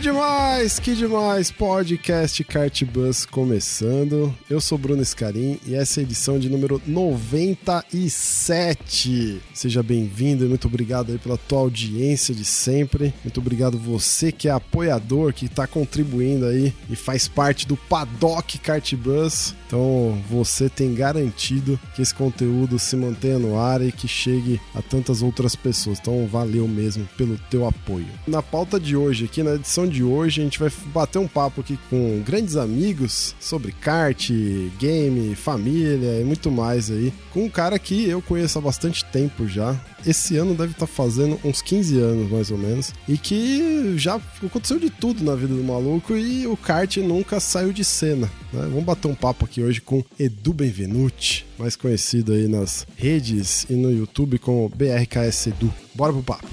Que demais, que demais! Podcast Kart Bus começando. Eu sou Bruno Escarim e essa é a edição de número 97. Seja bem-vindo e muito obrigado aí pela tua audiência de sempre. Muito obrigado você que é apoiador, que está contribuindo aí e faz parte do Paddock Kart Bus. Então você tem garantido que esse conteúdo se mantenha no ar e que chegue a tantas outras pessoas. Então valeu mesmo pelo teu apoio. Na pauta de hoje, aqui na edição de hoje, a gente vai bater um papo aqui com grandes amigos sobre kart, game, família e muito mais aí. Com um cara que eu conheço há bastante tempo já. Esse ano deve estar fazendo uns 15 anos, mais ou menos. E que já aconteceu de tudo na vida do maluco e o kart nunca saiu de cena. Né? Vamos bater um papo aqui hoje com Edu Benvenuti, mais conhecido aí nas redes e no YouTube como BRKS Edu. Bora pro papo.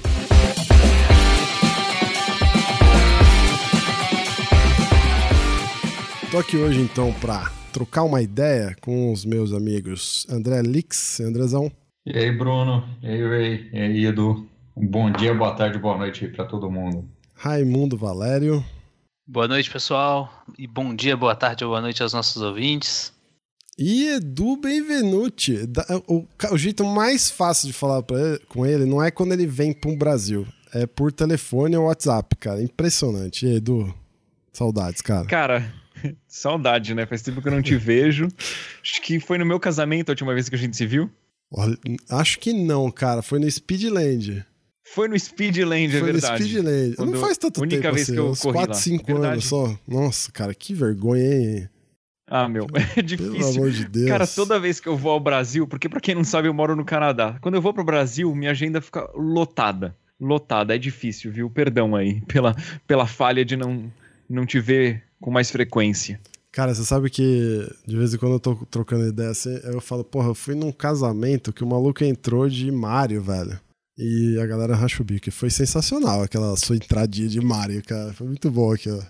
Tô aqui hoje então para trocar uma ideia com os meus amigos André Lix e Andrezão. E aí, Bruno? E aí, Ray? E aí, Edu? Um bom dia, boa tarde, boa noite aí para todo mundo. Raimundo Valério. Boa noite, pessoal. E bom dia, boa tarde ou boa noite aos nossos ouvintes. E Edu Benvenuti. O, o jeito mais fácil de falar ele, com ele não é quando ele vem para o Brasil. É por telefone ou WhatsApp, cara. Impressionante. E Edu, saudades, cara. Cara, Saudade, né? Faz tempo que eu não te vejo. Acho que foi no meu casamento a última vez que a gente se viu. Olha, acho que não, cara. Foi no Speedland. Foi no Speedland, é Foi verdade. no Speedland. Quando não faz tanto única tempo vez assim, que eu uns corri 4, lá. 5 Verdade. anos só. Nossa, cara, que vergonha, hein? Ah, meu, é Pelo difícil. amor de Deus. Cara, toda vez que eu vou ao Brasil, porque pra quem não sabe, eu moro no Canadá. Quando eu vou pro Brasil, minha agenda fica lotada. Lotada, é difícil, viu? Perdão aí pela, pela falha de não, não te ver com mais frequência. Cara, você sabe que de vez em quando eu tô trocando ideia assim, eu falo, porra, eu fui num casamento que o maluco entrou de Mario, velho. E a galera racha o bico. Foi sensacional aquela sua entradinha de Mario, cara. Foi muito bom aquilo.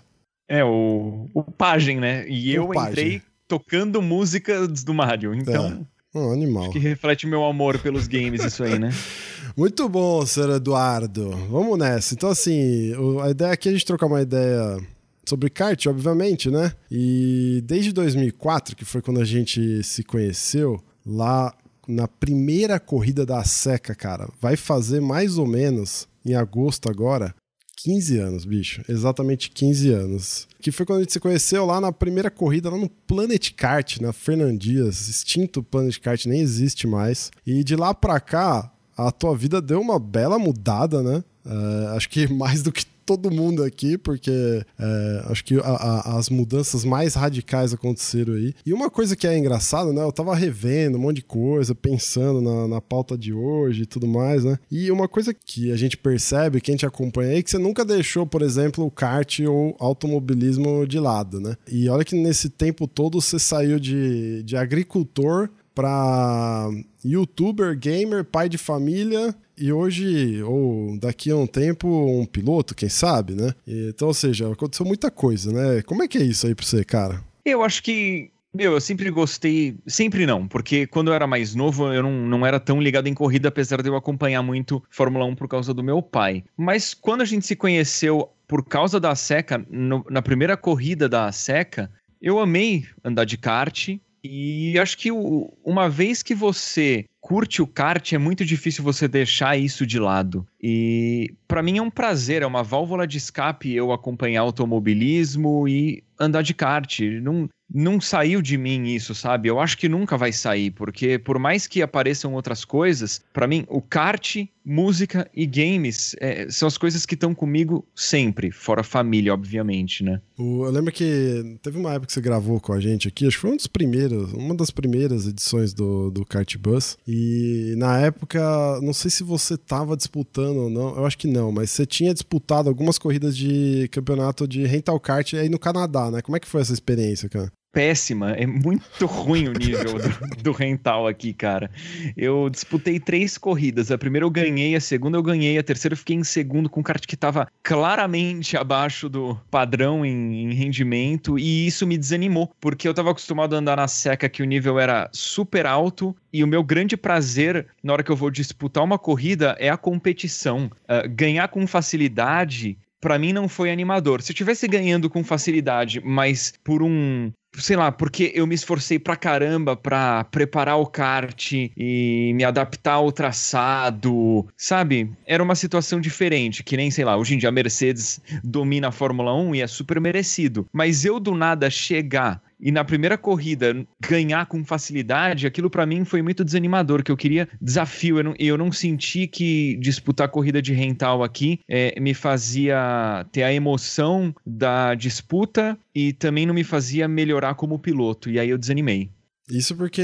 É, o, o Pajem, né? E O eu Pajem. entrei tocando músicas do Mario. Então, Um animal. acho que reflete meu amor pelos games isso aí, né? Muito bom, senhor Eduardo. Vamos nessa. Então, assim, a ideia aqui é a gente trocar uma ideia sobre kart, obviamente, né? E desde 2004, que foi quando a gente se conheceu, lá na primeira corrida da Seca, cara, vai fazer mais ou menos, em agosto agora, 15 anos, bicho. Exatamente 15 anos. Que foi quando a gente se conheceu lá na primeira corrida, lá no Planet Kart, na Fernandias. Extinto Planet Kart, nem existe mais. E de lá pra cá, a tua vida deu uma bela mudada, né? É, acho que mais do que todo mundo aqui, porque é, acho que a- a- as mudanças mais radicais aconteceram aí. E uma coisa que é engraçada, né? Eu tava revendo um monte de coisa, pensando na, na pauta de hoje e tudo mais, né? E uma coisa que a gente percebe, que a gente acompanha aí, é que você nunca deixou, por exemplo, o kart ou automobilismo de lado, né? E olha que nesse tempo todo você saiu de, de agricultor para youtuber, gamer, pai de família e hoje, ou daqui a um tempo, um piloto, quem sabe, né? Então, ou seja, aconteceu muita coisa, né? Como é que é isso aí pra você, cara? Eu acho que. Meu, eu sempre gostei. Sempre não, porque quando eu era mais novo, eu não, não era tão ligado em corrida, apesar de eu acompanhar muito Fórmula 1 por causa do meu pai. Mas quando a gente se conheceu por causa da Seca, no- na primeira corrida da Seca, eu amei andar de kart. E acho que uma vez que você curte o kart, é muito difícil você deixar isso de lado. E pra mim é um prazer, é uma válvula de escape eu acompanhar automobilismo e andar de kart. Não, não saiu de mim isso, sabe? Eu acho que nunca vai sair, porque por mais que apareçam outras coisas, para mim o kart, música e games é, são as coisas que estão comigo sempre, fora família, obviamente, né? Eu lembro que teve uma época que você gravou com a gente aqui, acho que foi um dos primeiros, uma das primeiras edições do, do Kart Bus. E na época, não sei se você tava disputando ou não, eu acho que não, mas você tinha disputado algumas corridas de campeonato de rental kart aí no Canadá, né? Como é que foi essa experiência, cara? Péssima, é muito ruim o nível do, do rental aqui, cara. Eu disputei três corridas. A primeira eu ganhei, a segunda eu ganhei, a terceira eu fiquei em segundo com um kart que tava claramente abaixo do padrão em, em rendimento e isso me desanimou, porque eu tava acostumado a andar na seca que o nível era super alto e o meu grande prazer na hora que eu vou disputar uma corrida é a competição. Ah, ganhar com facilidade Pra mim não foi animador. Se eu tivesse ganhando com facilidade, mas por um sei lá, porque eu me esforcei pra caramba pra preparar o kart e me adaptar ao traçado, sabe? Era uma situação diferente, que nem, sei lá, hoje em dia a Mercedes domina a Fórmula 1 e é super merecido. Mas eu do nada chegar e na primeira corrida ganhar com facilidade, aquilo para mim foi muito desanimador, que eu queria desafio, eu não, eu não senti que disputar corrida de rental aqui é, me fazia ter a emoção da disputa e também não me fazia melhorar como piloto, e aí eu desanimei. Isso porque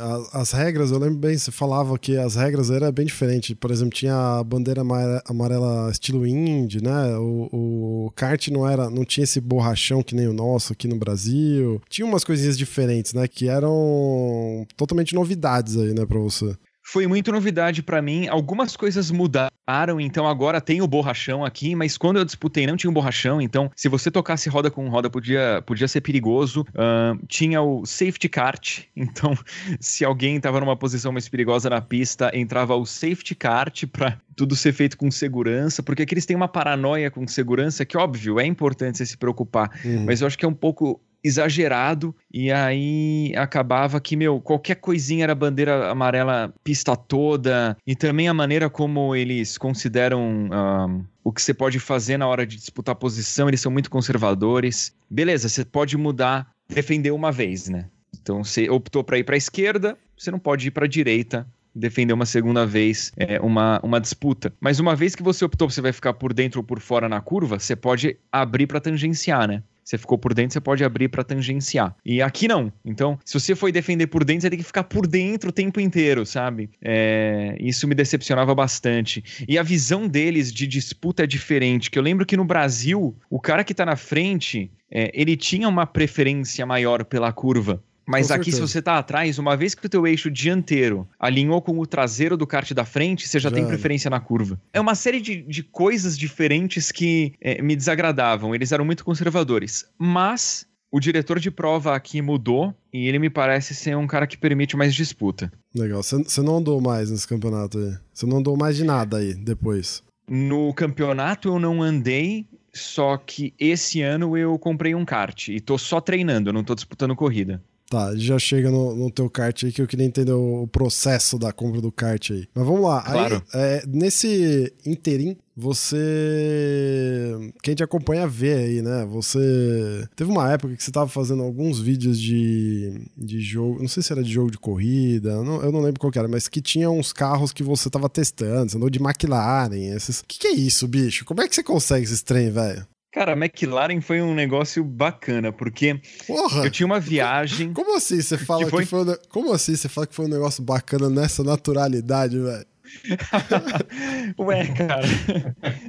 a- as regras, eu lembro bem, você falava que as regras eram bem diferentes. Por exemplo, tinha a bandeira amare- amarela estilo Indy, né? O, o kart não era, não tinha esse borrachão que nem o nosso aqui no Brasil. Tinha umas coisinhas diferentes, né? Que eram totalmente novidades aí, né, pra você. Foi muito novidade pra mim. Algumas coisas mudaram, então agora tem o borrachão aqui, mas quando eu disputei não tinha o borrachão, então se você tocasse roda com roda podia, podia ser perigoso. Ahn, tinha o safety kart, então se alguém tava numa posição mais perigosa na pista, entrava o safety kart pra tudo ser feito com segurança, porque aqui eles têm uma paranoia com segurança que, óbvio, é importante você se preocupar, Uhum. mas eu acho que é um pouco exagerado e aí acabava que, meu, qualquer coisinha era bandeira amarela pista toda e também a maneira como eles consideram ahn, o que você pode fazer na hora de disputar posição, eles são muito conservadores. Beleza, você pode mudar, defender uma vez, né? Então você optou para ir para a esquerda, você não pode ir para a direita defender uma segunda vez é, uma, uma disputa. Mas uma vez que você optou, você vai ficar por dentro ou por fora na curva, você pode abrir para tangenciar, né? Você ficou por dentro, você pode abrir para tangenciar. E aqui não. Então, se você foi defender por dentro, você tem que ficar por dentro o tempo inteiro, sabe? É, isso me decepcionava bastante. E a visão deles de disputa é diferente. Que eu lembro que no Brasil, o cara que tá na frente, é, ele tinha uma preferência maior pela curva. Mas Com aqui, se certeza. você tá atrás, uma vez que o teu eixo dianteiro alinhou com o traseiro do kart da frente, você já, Já tem preferência na curva. É uma série de, de coisas diferentes que é, me desagradavam. Eles eram muito conservadores. Mas o diretor de prova aqui mudou e ele me parece ser um cara que permite mais disputa. Legal. Você você não andou mais nesse campeonato aí. Você não andou mais de nada aí depois. No campeonato eu não andei, só que esse ano eu comprei um kart e tô só treinando, eu não tô disputando corrida. Tá, já chega no, no teu kart aí que eu queria entender o, o processo da compra do kart aí. Mas vamos lá. Aí, Claro. é, nesse interim, você. Quem te acompanha vê aí, né? Você. Teve uma época que você tava fazendo alguns vídeos de, de jogo. Não sei se era de jogo de corrida, eu não, eu não lembro qual que era, mas que tinha uns carros que você tava testando. Você andou de McLaren. Esses... O que, que é isso, bicho? Como é que você consegue esses trem, velho? Cara, a McLaren foi um negócio bacana, porque Porra! eu tinha uma viagem. Como assim você fala que, foi? foi um Como assim você fala que foi um negócio bacana nessa naturalidade, velho? Ué, cara.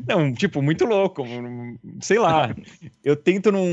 Não, tipo, muito louco. Sei lá. Eu tento não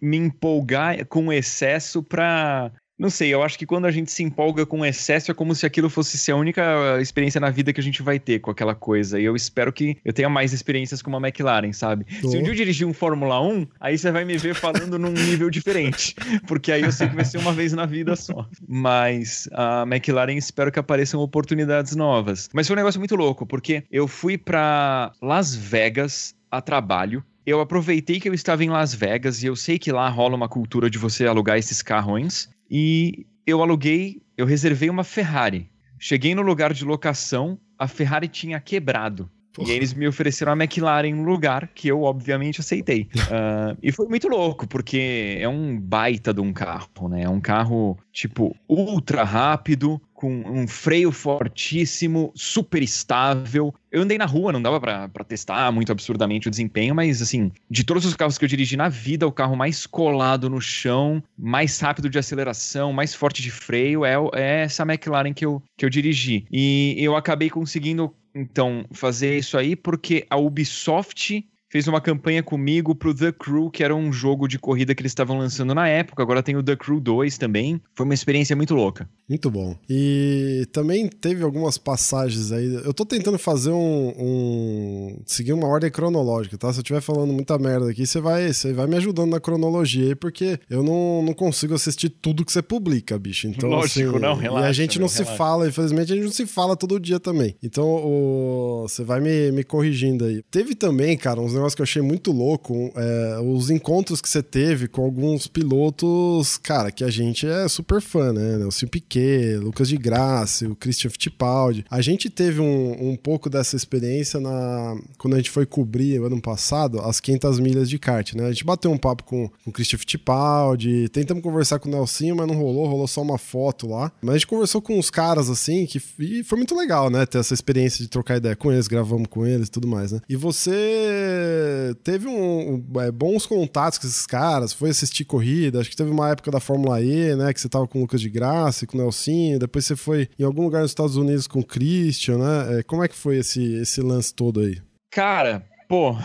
me empolgar com excesso pra. Não sei, eu acho que quando a gente se empolga com excesso é como se aquilo fosse ser a única experiência na vida que a gente vai ter com aquela coisa. E eu espero que eu tenha mais experiências com uma McLaren, sabe? Se um dia eu dirigir um Fórmula 1, aí você vai me ver falando num nível diferente. Porque aí eu sei que vai ser uma vez na vida só. Mas a McLaren espero que apareçam oportunidades novas. Mas foi um negócio muito louco, porque eu fui pra Las Vegas a trabalho. Eu aproveitei que eu estava em Las Vegas e eu sei que lá rola uma cultura de você alugar esses carrões. E eu aluguei, eu reservei uma Ferrari. Cheguei no lugar de locação, a Ferrari tinha quebrado. E aí eles me ofereceram a McLaren no lugar, que eu obviamente aceitei. Uh, e foi muito louco, porque é um baita de um carro, né? É um carro, tipo, ultra rápido, com um freio fortíssimo, super estável. Eu andei na rua, não dava para testar muito absurdamente o desempenho, mas assim, de todos os carros que eu dirigi na vida, o carro mais colado no chão, mais rápido de aceleração, mais forte de freio, é, é essa McLaren que eu, que eu dirigi. E eu acabei conseguindo então fazer isso aí porque a Ubisoft fez uma campanha comigo pro The Crew, que era um jogo de corrida que eles estavam lançando na época. Agora tem o The Crew 2 também. Foi uma experiência muito louca. Muito bom. E também teve algumas passagens aí. Eu tô tentando fazer um. um seguir uma ordem cronológica, tá? Se eu estiver falando muita merda aqui, você vai, você vai me ajudando na cronologia aí, porque eu não, não consigo assistir tudo que você publica, bicho. Então, Lógico, assim, não, relaxa. E a gente não se relaxa. fala, infelizmente, a gente não se fala todo dia também. Então, o, você vai me, me corrigindo aí. Teve também, cara, uns negócio que eu achei muito louco, é, os encontros que você teve com alguns pilotos, cara, que a gente é super fã, né? Nelson Piquet, Lucas de Graça, o Christian Fittipaldi. A gente teve um, um pouco dessa experiência na quando a gente foi cobrir ano passado as 500 milhas de kart, né? A gente bateu um papo com, com o Christian Fittipaldi, tentamos conversar com o Nelsinho, mas não rolou, rolou só uma foto lá. Mas a gente conversou com uns caras assim, que e foi muito legal, né? Ter essa experiência de trocar ideia com eles, gravamos com eles e tudo mais, né? E você teve um, um, é, bons contatos com esses caras, foi assistir corrida, acho que teve uma época da Fórmula E, né? Que você tava com o Lucas de Graça e com o Nelsinho, depois você foi em algum lugar nos Estados Unidos com o Christian, né? É, como é que foi esse, esse lance todo aí? Cara, pô,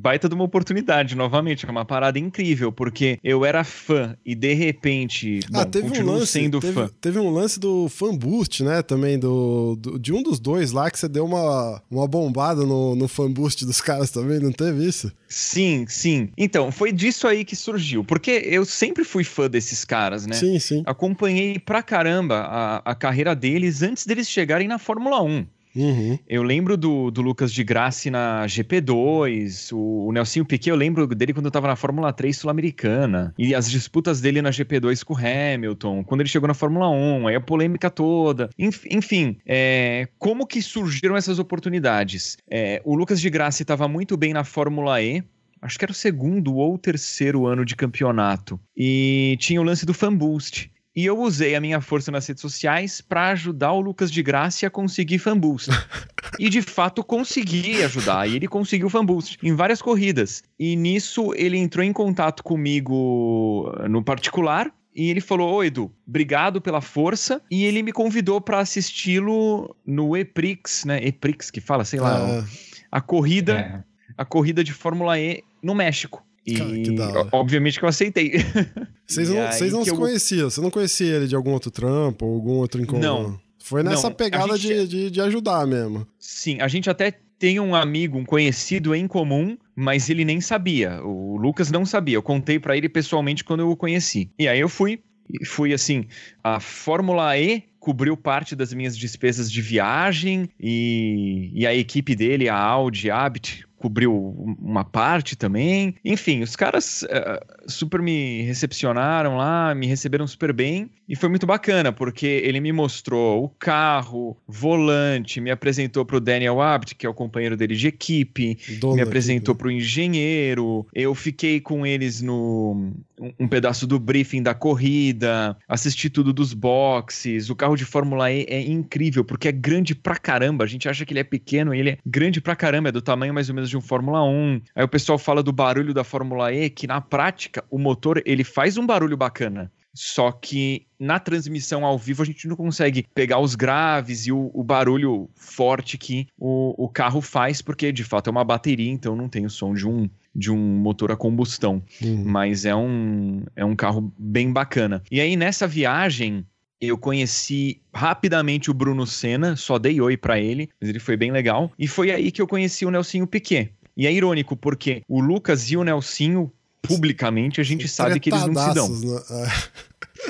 baita de uma oportunidade, novamente, é uma parada incrível, porque eu era fã e de repente, bom, ah, teve um lance, sendo teve, fã. teve um lance do Fan Boost, né? Também do, do- de um dos dois lá que você deu uma, uma bombada no, no Fan Boost dos caras também, não teve isso? Sim, sim. Então, foi disso aí que surgiu, porque eu sempre fui fã desses caras, né? Sim, sim. Acompanhei pra caramba a, a carreira deles antes deles chegarem na Fórmula 1. Uhum. Eu lembro do, do Lucas de Grassi na GP2, o, o Nelsinho Piquet, eu lembro dele quando eu tava na Fórmula 3 Sul-Americana, e as disputas dele na GP2 com o Hamilton, quando ele chegou na Fórmula 1, aí a polêmica toda. Enf- Enfim, é, como que surgiram essas oportunidades? É, o Lucas de Grassi estava muito bem na Fórmula E, acho que era o segundo ou terceiro ano de campeonato, e tinha o lance do Fan Boost. E eu usei a minha força nas redes sociais para ajudar o Lucas de Graça a conseguir fan boost. e de fato consegui ajudar. E ele conseguiu fan boost em várias corridas. E nisso ele entrou em contato comigo no particular. E ele falou: Ô Edu, obrigado pela força. E ele me convidou para assisti-lo no Eprix, né? Eprix que fala, sei lá, Ah, a corrida, É. a corrida de Fórmula E no México. E Cara, que da hora. obviamente que eu aceitei. Vocês não, vocês não se eu- conheciam? Você não conhecia ele de algum outro trampo ou algum outro encontro? Não. Foi nessa Não, a pegada gente- de, de, de ajudar mesmo. Sim, a gente até tem um amigo, um conhecido em comum, mas ele nem sabia. O Lucas não sabia. Eu contei pra ele pessoalmente quando eu o conheci. E aí eu fui, e fui assim, a Fórmula E cobriu parte das minhas despesas de viagem e, e a equipe dele, a Audi Abit, cobriu uma parte também. Enfim, os caras eh, super me recepcionaram lá, me receberam super bem e foi muito bacana, porque ele me mostrou o carro, volante, me apresentou pro Daniel Abt, que é o companheiro dele de equipe, Dono me apresentou né? pro engenheiro, eu fiquei com eles no um, um pedaço do briefing da corrida, assisti tudo dos boxes, o carro de Fórmula E é incrível, porque é grande pra caramba, a gente acha que ele é pequeno, e ele é grande pra caramba, é do tamanho mais ou menos de um Fórmula 1. Aí o pessoal fala do barulho da Fórmula E, que na prática o motor ele faz um barulho bacana. Só que na transmissão ao vivo a gente não consegue pegar os graves e o, o barulho forte que o, o carro faz, porque de fato é uma bateria, então não tem o som de um, de um motor a combustão. Uhum. Mas é um, é um carro bem bacana. E aí nessa viagem. Eu conheci rapidamente o Bruno Senna, só dei oi pra ele, mas ele foi bem legal. E foi aí que eu conheci o Nelsinho Piquet. E é irônico, porque o Lucas e o Nelsinho, publicamente, a gente sabe que eles não se dão. Né?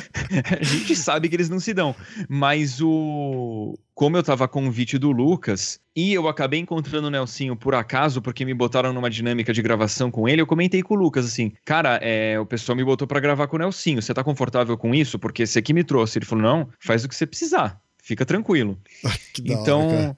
A gente sabe que eles não se dão. Mas o. Como eu tava a convite do Lucas, e eu acabei encontrando o Nelsinho por acaso, porque me botaram numa dinâmica de gravação com ele, eu comentei com o Lucas assim: Cara, é, o pessoal me botou pra gravar com o Nelsinho. Você tá confortável com isso? Porque esse aqui me trouxe. Ele falou: Não, faz o que você precisar. Fica tranquilo. que da então, hora,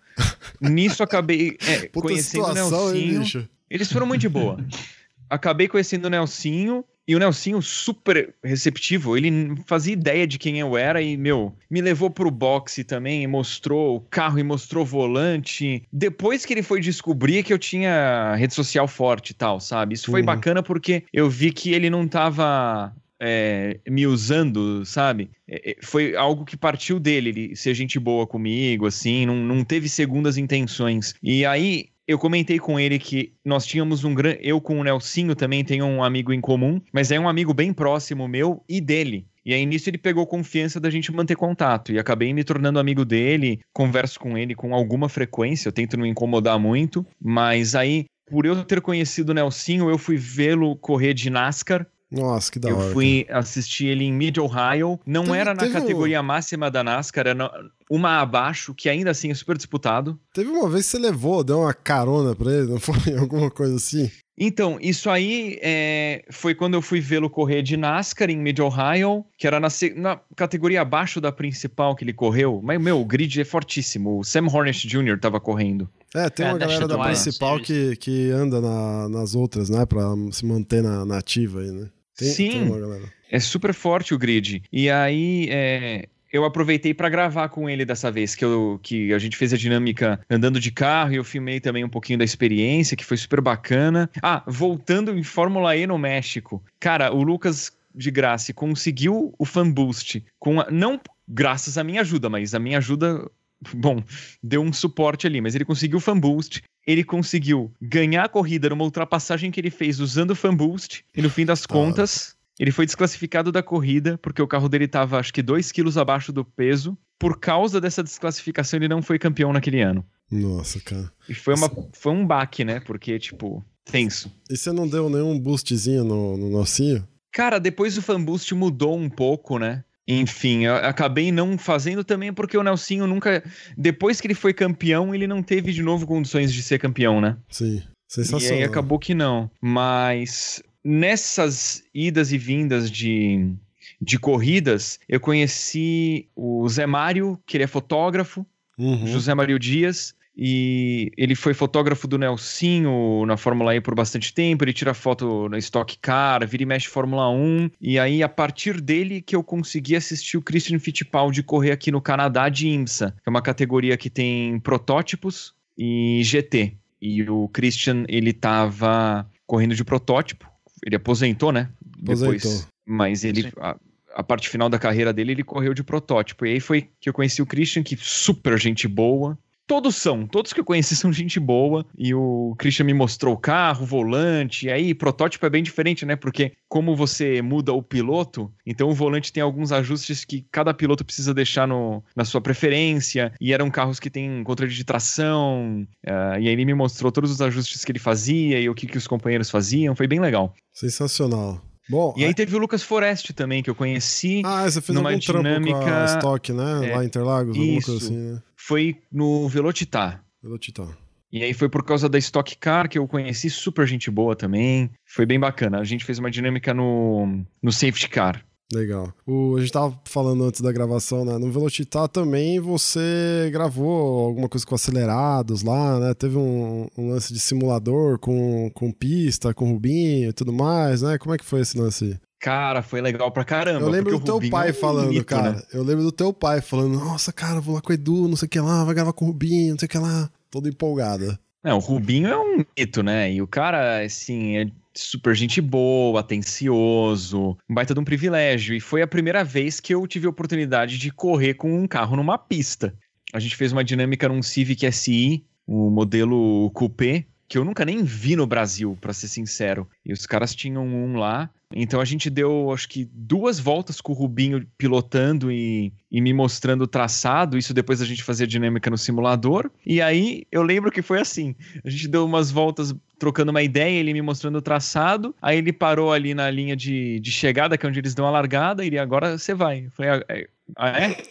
nisso acabei é, conhecendo o situação, hein, Nelsinho. bicho? Eles foram muito de boa. Acabei conhecendo o Nelsinho e o Nelsinho super receptivo. Ele fazia ideia de quem eu era e, meu, me levou pro boxe também, e mostrou o carro e mostrou o volante. Depois que ele foi descobrir que eu tinha rede social forte e tal, sabe? Isso foi Uhum. bacana porque eu vi que ele não tava é, me usando, sabe? É, é, foi algo que partiu dele, ele ser gente boa comigo, assim, não, não teve segundas intenções. E aí eu comentei com ele que nós tínhamos um grande. Eu com o Nelsinho também tenho um amigo em comum, mas é um amigo bem próximo meu e dele. E aí nisso ele pegou confiança da gente manter contato. E acabei me tornando amigo dele, converso com ele com alguma frequência, eu tento não incomodar muito. Mas aí, por eu ter conhecido o Nelsinho, eu fui vê-lo correr de NASCAR. Nossa, que da eu hora. fui assistir ele em Mid Ohio. Não Teve- era na teve um- categoria máxima da NASCAR, era na- uma abaixo, que ainda assim é super disputado. Teve uma vez que você levou, deu uma carona pra ele, não foi? Alguma coisa assim? Então, isso aí é, foi quando eu fui vê-lo correr de NASCAR em Mid Ohio, que era na, na categoria abaixo da principal que ele correu. Mas, meu, o grid é fortíssimo. O Sam Hornish Jr. tava correndo. É, tem É, uma da galera da principal que, que anda na- nas outras, né? Pra se manter na, na ativa aí, né? Tem, Sim. tem uma galera. É super forte o grid. E aí, é, eu aproveitei pra gravar com ele dessa vez, que, eu, que a gente fez a dinâmica andando de carro e eu filmei também um pouquinho da experiência, que foi super bacana. Ah, voltando em Fórmula E no México. Cara, o Lucas de Graça conseguiu o fan boost com a- não graças à minha ajuda, mas a minha ajuda bom, deu um suporte ali, mas ele conseguiu o fan boost. Ele conseguiu ganhar a corrida numa ultrapassagem que ele fez usando o fan boost. E no fim das Da hora. contas, ele foi desclassificado da corrida porque o carro dele estava acho que 2 quilos abaixo do peso. Por causa dessa desclassificação, ele não foi campeão naquele ano. Nossa, cara. E foi, uma, foi um baque, né? Porque, tipo, tenso. E você não deu nenhum boostzinho no, no nocinho? Cara, depois o fan boost mudou um pouco, né? Enfim, eu acabei não fazendo também porque o Nelsinho nunca. Depois que ele foi campeão, ele não teve de novo condições de ser campeão, né? Sim. E Sensacional. aí acabou que não. Mas nessas idas e vindas de, de corridas, eu conheci o Zé Mário, que ele é fotógrafo, Uhum. José Mário Dias. E ele foi fotógrafo do Nelsinho na Fórmula E por bastante tempo. Ele tira foto na Stock Car, vira e mexe Fórmula 1. E aí, a partir dele, que eu consegui assistir o Christian Fittipaldi correr aqui no Canadá de IMSA, que é uma categoria que tem protótipos e GT. E o Christian, ele tava correndo de protótipo. Ele aposentou, né? Aposentou. mas ele. A, a parte final da carreira dele, ele correu de protótipo. E aí foi que eu conheci o Christian, que super gente boa. Todos são, todos que eu conheci são gente boa. E o Christian me mostrou o carro, o volante. E aí, protótipo é bem diferente, né? Porque como você muda o piloto, então o volante tem alguns ajustes que cada piloto precisa deixar no, na sua preferência. E eram carros que têm controle de tração. ah, e aí ele me mostrou todos os ajustes que ele fazia e o que, que os companheiros faziam. Foi bem legal. Sensacional. Bom, E aí teve o Lucas Forest também, que eu conheci. ah, você fez numa algum trampo com a dinâmica- Stock, né? É, Lá em Interlagos, alguma coisa assim, né? Foi no Velocitar. Pelo Titã. E aí foi por causa da Stock Car que eu conheci, super gente boa também. Foi bem bacana. A gente fez uma dinâmica no, no Safety Car. Legal. O, a gente tava falando antes da gravação, né? No Velocitar também você gravou alguma coisa com acelerados lá, né? Teve um, um lance de simulador com, com pista, com Rubinho e tudo mais, né? Como é que foi esse lance? Cara, foi legal pra caramba. Eu lembro do teu Rubinho pai é um falando, mito, cara. né? Eu lembro do teu pai falando, nossa, cara, vou lá com o Edu, não sei o que lá, vai gravar com o Rubinho, não sei o que lá. Todo empolgada. Não, o Rubinho é um mito, né? E o cara, assim, é super gente boa, atencioso, um baita de um privilégio. E foi a primeira vez que eu tive a oportunidade de correr com um carro numa pista. A gente fez uma dinâmica num Civic SI, o modelo Coupé, que eu nunca nem vi no Brasil, pra ser sincero. E os caras tinham um lá. Então a gente deu, acho que, duas voltas com o Rubinho pilotando e, e me mostrando o traçado. Isso depois a gente fazia dinâmica no simulador. E aí eu lembro que foi assim: a gente deu umas voltas trocando uma ideia, ele me mostrando o traçado. Aí ele parou ali na linha de, de chegada, que é onde eles dão a largada, e ele agora você vai. Eu falei, ah, é? Ah, é?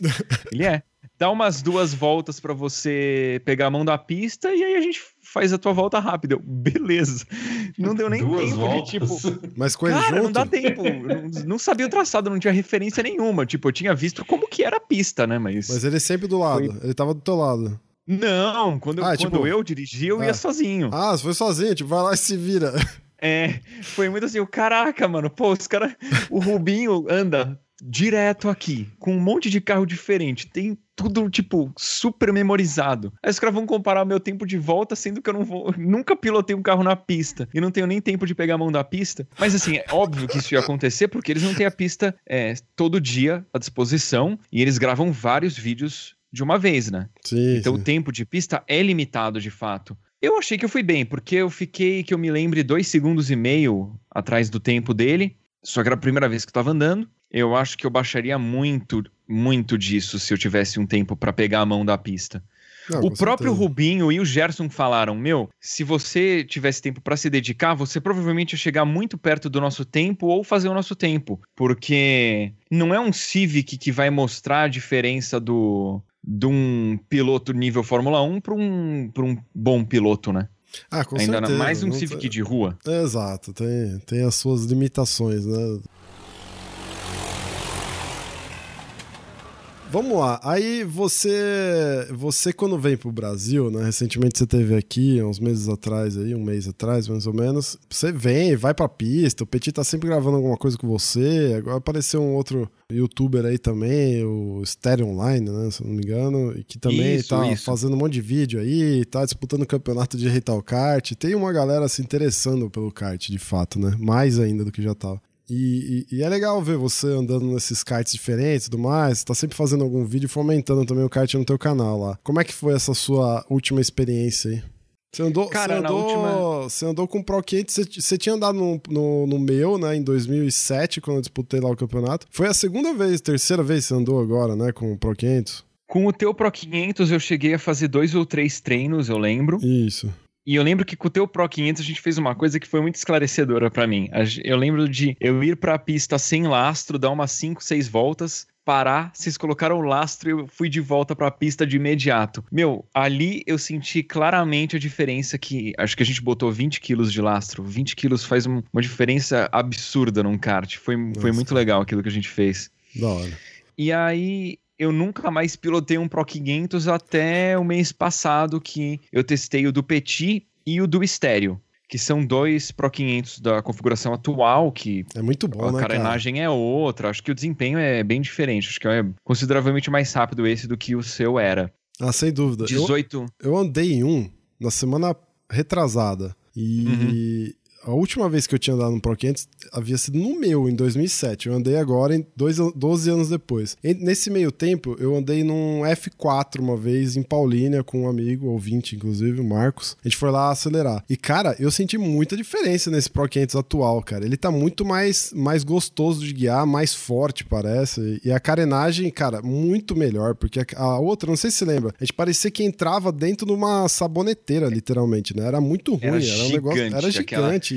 ele é. Dá umas duas voltas pra você pegar a mão da pista e aí a gente faz a tua volta rápida. Eu, beleza. Não deu nem Duas tempo voltas. de tipo. Mas com ele Cara, junto? não dá tempo. não, não sabia o traçado, não tinha referência nenhuma. Tipo, eu tinha visto como que era a pista, né? Mas. Mas ele sempre do lado. Ele tava do teu lado. Não, quando, eu- Ah, quando tipo- eu dirigi, eu Ah. ia sozinho. Ah, você foi sozinho, tipo, vai lá e se vira. É, foi muito assim, o caraca, mano, pô, os caras. O Rubinho anda direto aqui, com um monte de carro diferente. Tem tudo, tipo, super memorizado. Aí os caras vão comparar o meu tempo de volta, sendo que eu não vou. Nunca pilotei um carro na pista. E não tenho nem tempo de pegar a mão da pista. Mas assim, é óbvio que isso ia acontecer, porque eles não têm a pista é, todo dia à disposição. E eles gravam vários vídeos de uma vez, né? Sim, Então sim. o tempo de pista é limitado de fato. Eu achei que eu fui bem, porque eu fiquei, que eu me lembre, dois segundos e meio atrás do tempo dele. Só que era a primeira vez que eu tava andando. Eu acho que eu baixaria muito, muito disso se eu tivesse um tempo pra pegar a mão da pista. Não, o com próprio certeza. Rubinho e o Gerson falaram: Meu, se você tivesse tempo pra se dedicar, você provavelmente ia chegar muito perto do nosso tempo ou fazer o nosso tempo. Porque não é um Civic que vai mostrar a diferença do. De um piloto nível Fórmula 1 para um, pra um bom piloto, né? Ah, com Ainda certeza. mais um Civic de rua. Exato, tem, tem as suas limitações, né? Vamos lá. Aí você, você quando vem pro Brasil, né? Recentemente você teve aqui, uns meses atrás aí, um mês atrás, mais ou menos. Você vem, vai pra pista, o Petit tá sempre gravando alguma coisa com você. Agora apareceu um outro youtuber aí também, o Stereo Online, né? Se eu não me engano, e que também Isso, tá isso. fazendo um monte de vídeo aí, tá disputando o campeonato de Reital Kart. Tem uma galera se interessando pelo kart, de fato, né? Mais ainda do que já tava. E, e- e é legal ver você andando nesses karts diferentes e tudo mais. Você tá sempre fazendo algum vídeo fomentando também o kart no teu canal lá. Como é que foi essa sua última experiência aí? Você andou, Cara, você andou, última- você andou com o Pro 500, você, você tinha andado no, no, no meu, né, em 2007, quando eu disputei lá o campeonato. Foi a segunda vez, terceira vez que você andou agora, né, com o Pro 500? Com o teu Pro 500 eu cheguei a fazer dois ou três treinos, eu lembro. Isso. E eu lembro que com o teu Pro 500 a gente fez uma coisa que foi muito esclarecedora pra mim. A Eu lembro de eu ir pra pista sem lastro, dar umas 5, 6 voltas, parar, vocês colocaram o lastro e eu fui de volta pra pista de imediato. Meu, ali eu senti claramente a diferença que acho que a gente botou 20 quilos de lastro. 20 quilos faz um- uma diferença absurda num kart. Foi, foi muito legal aquilo que a gente fez. Da hora. E aí eu nunca mais pilotei um Pro 500 até o mês passado que eu testei o do Petit e o do Estéreo, que são dois Pro 500 da configuração atual, que É muito bom, a né, cara? carenagem é outra, acho que o desempenho é bem diferente, acho que é consideravelmente mais rápido esse do que o seu era. Ah, sem dúvida. Eu, 18... eu andei em um na semana retrasada. E Uhum. A última vez que eu tinha andado no Pro 500 havia sido no meu, em 2007. Eu andei agora, em dois, an- 12 anos depois. E nesse meio tempo, eu andei num F4 uma vez em Paulínia com um amigo, ouvinte, inclusive, o Marcos. A gente foi lá acelerar. E, cara, eu senti muita diferença nesse Pro 500 atual, cara. Ele tá muito mais, mais gostoso de guiar, mais forte, parece. E a carenagem, cara, muito melhor. Porque a, a outra, não sei se você lembra, a gente parecia que entrava dentro de uma saboneteira, literalmente, né? Era muito ruim. Era Era, um negócio. gigante, Era aquela- gigante.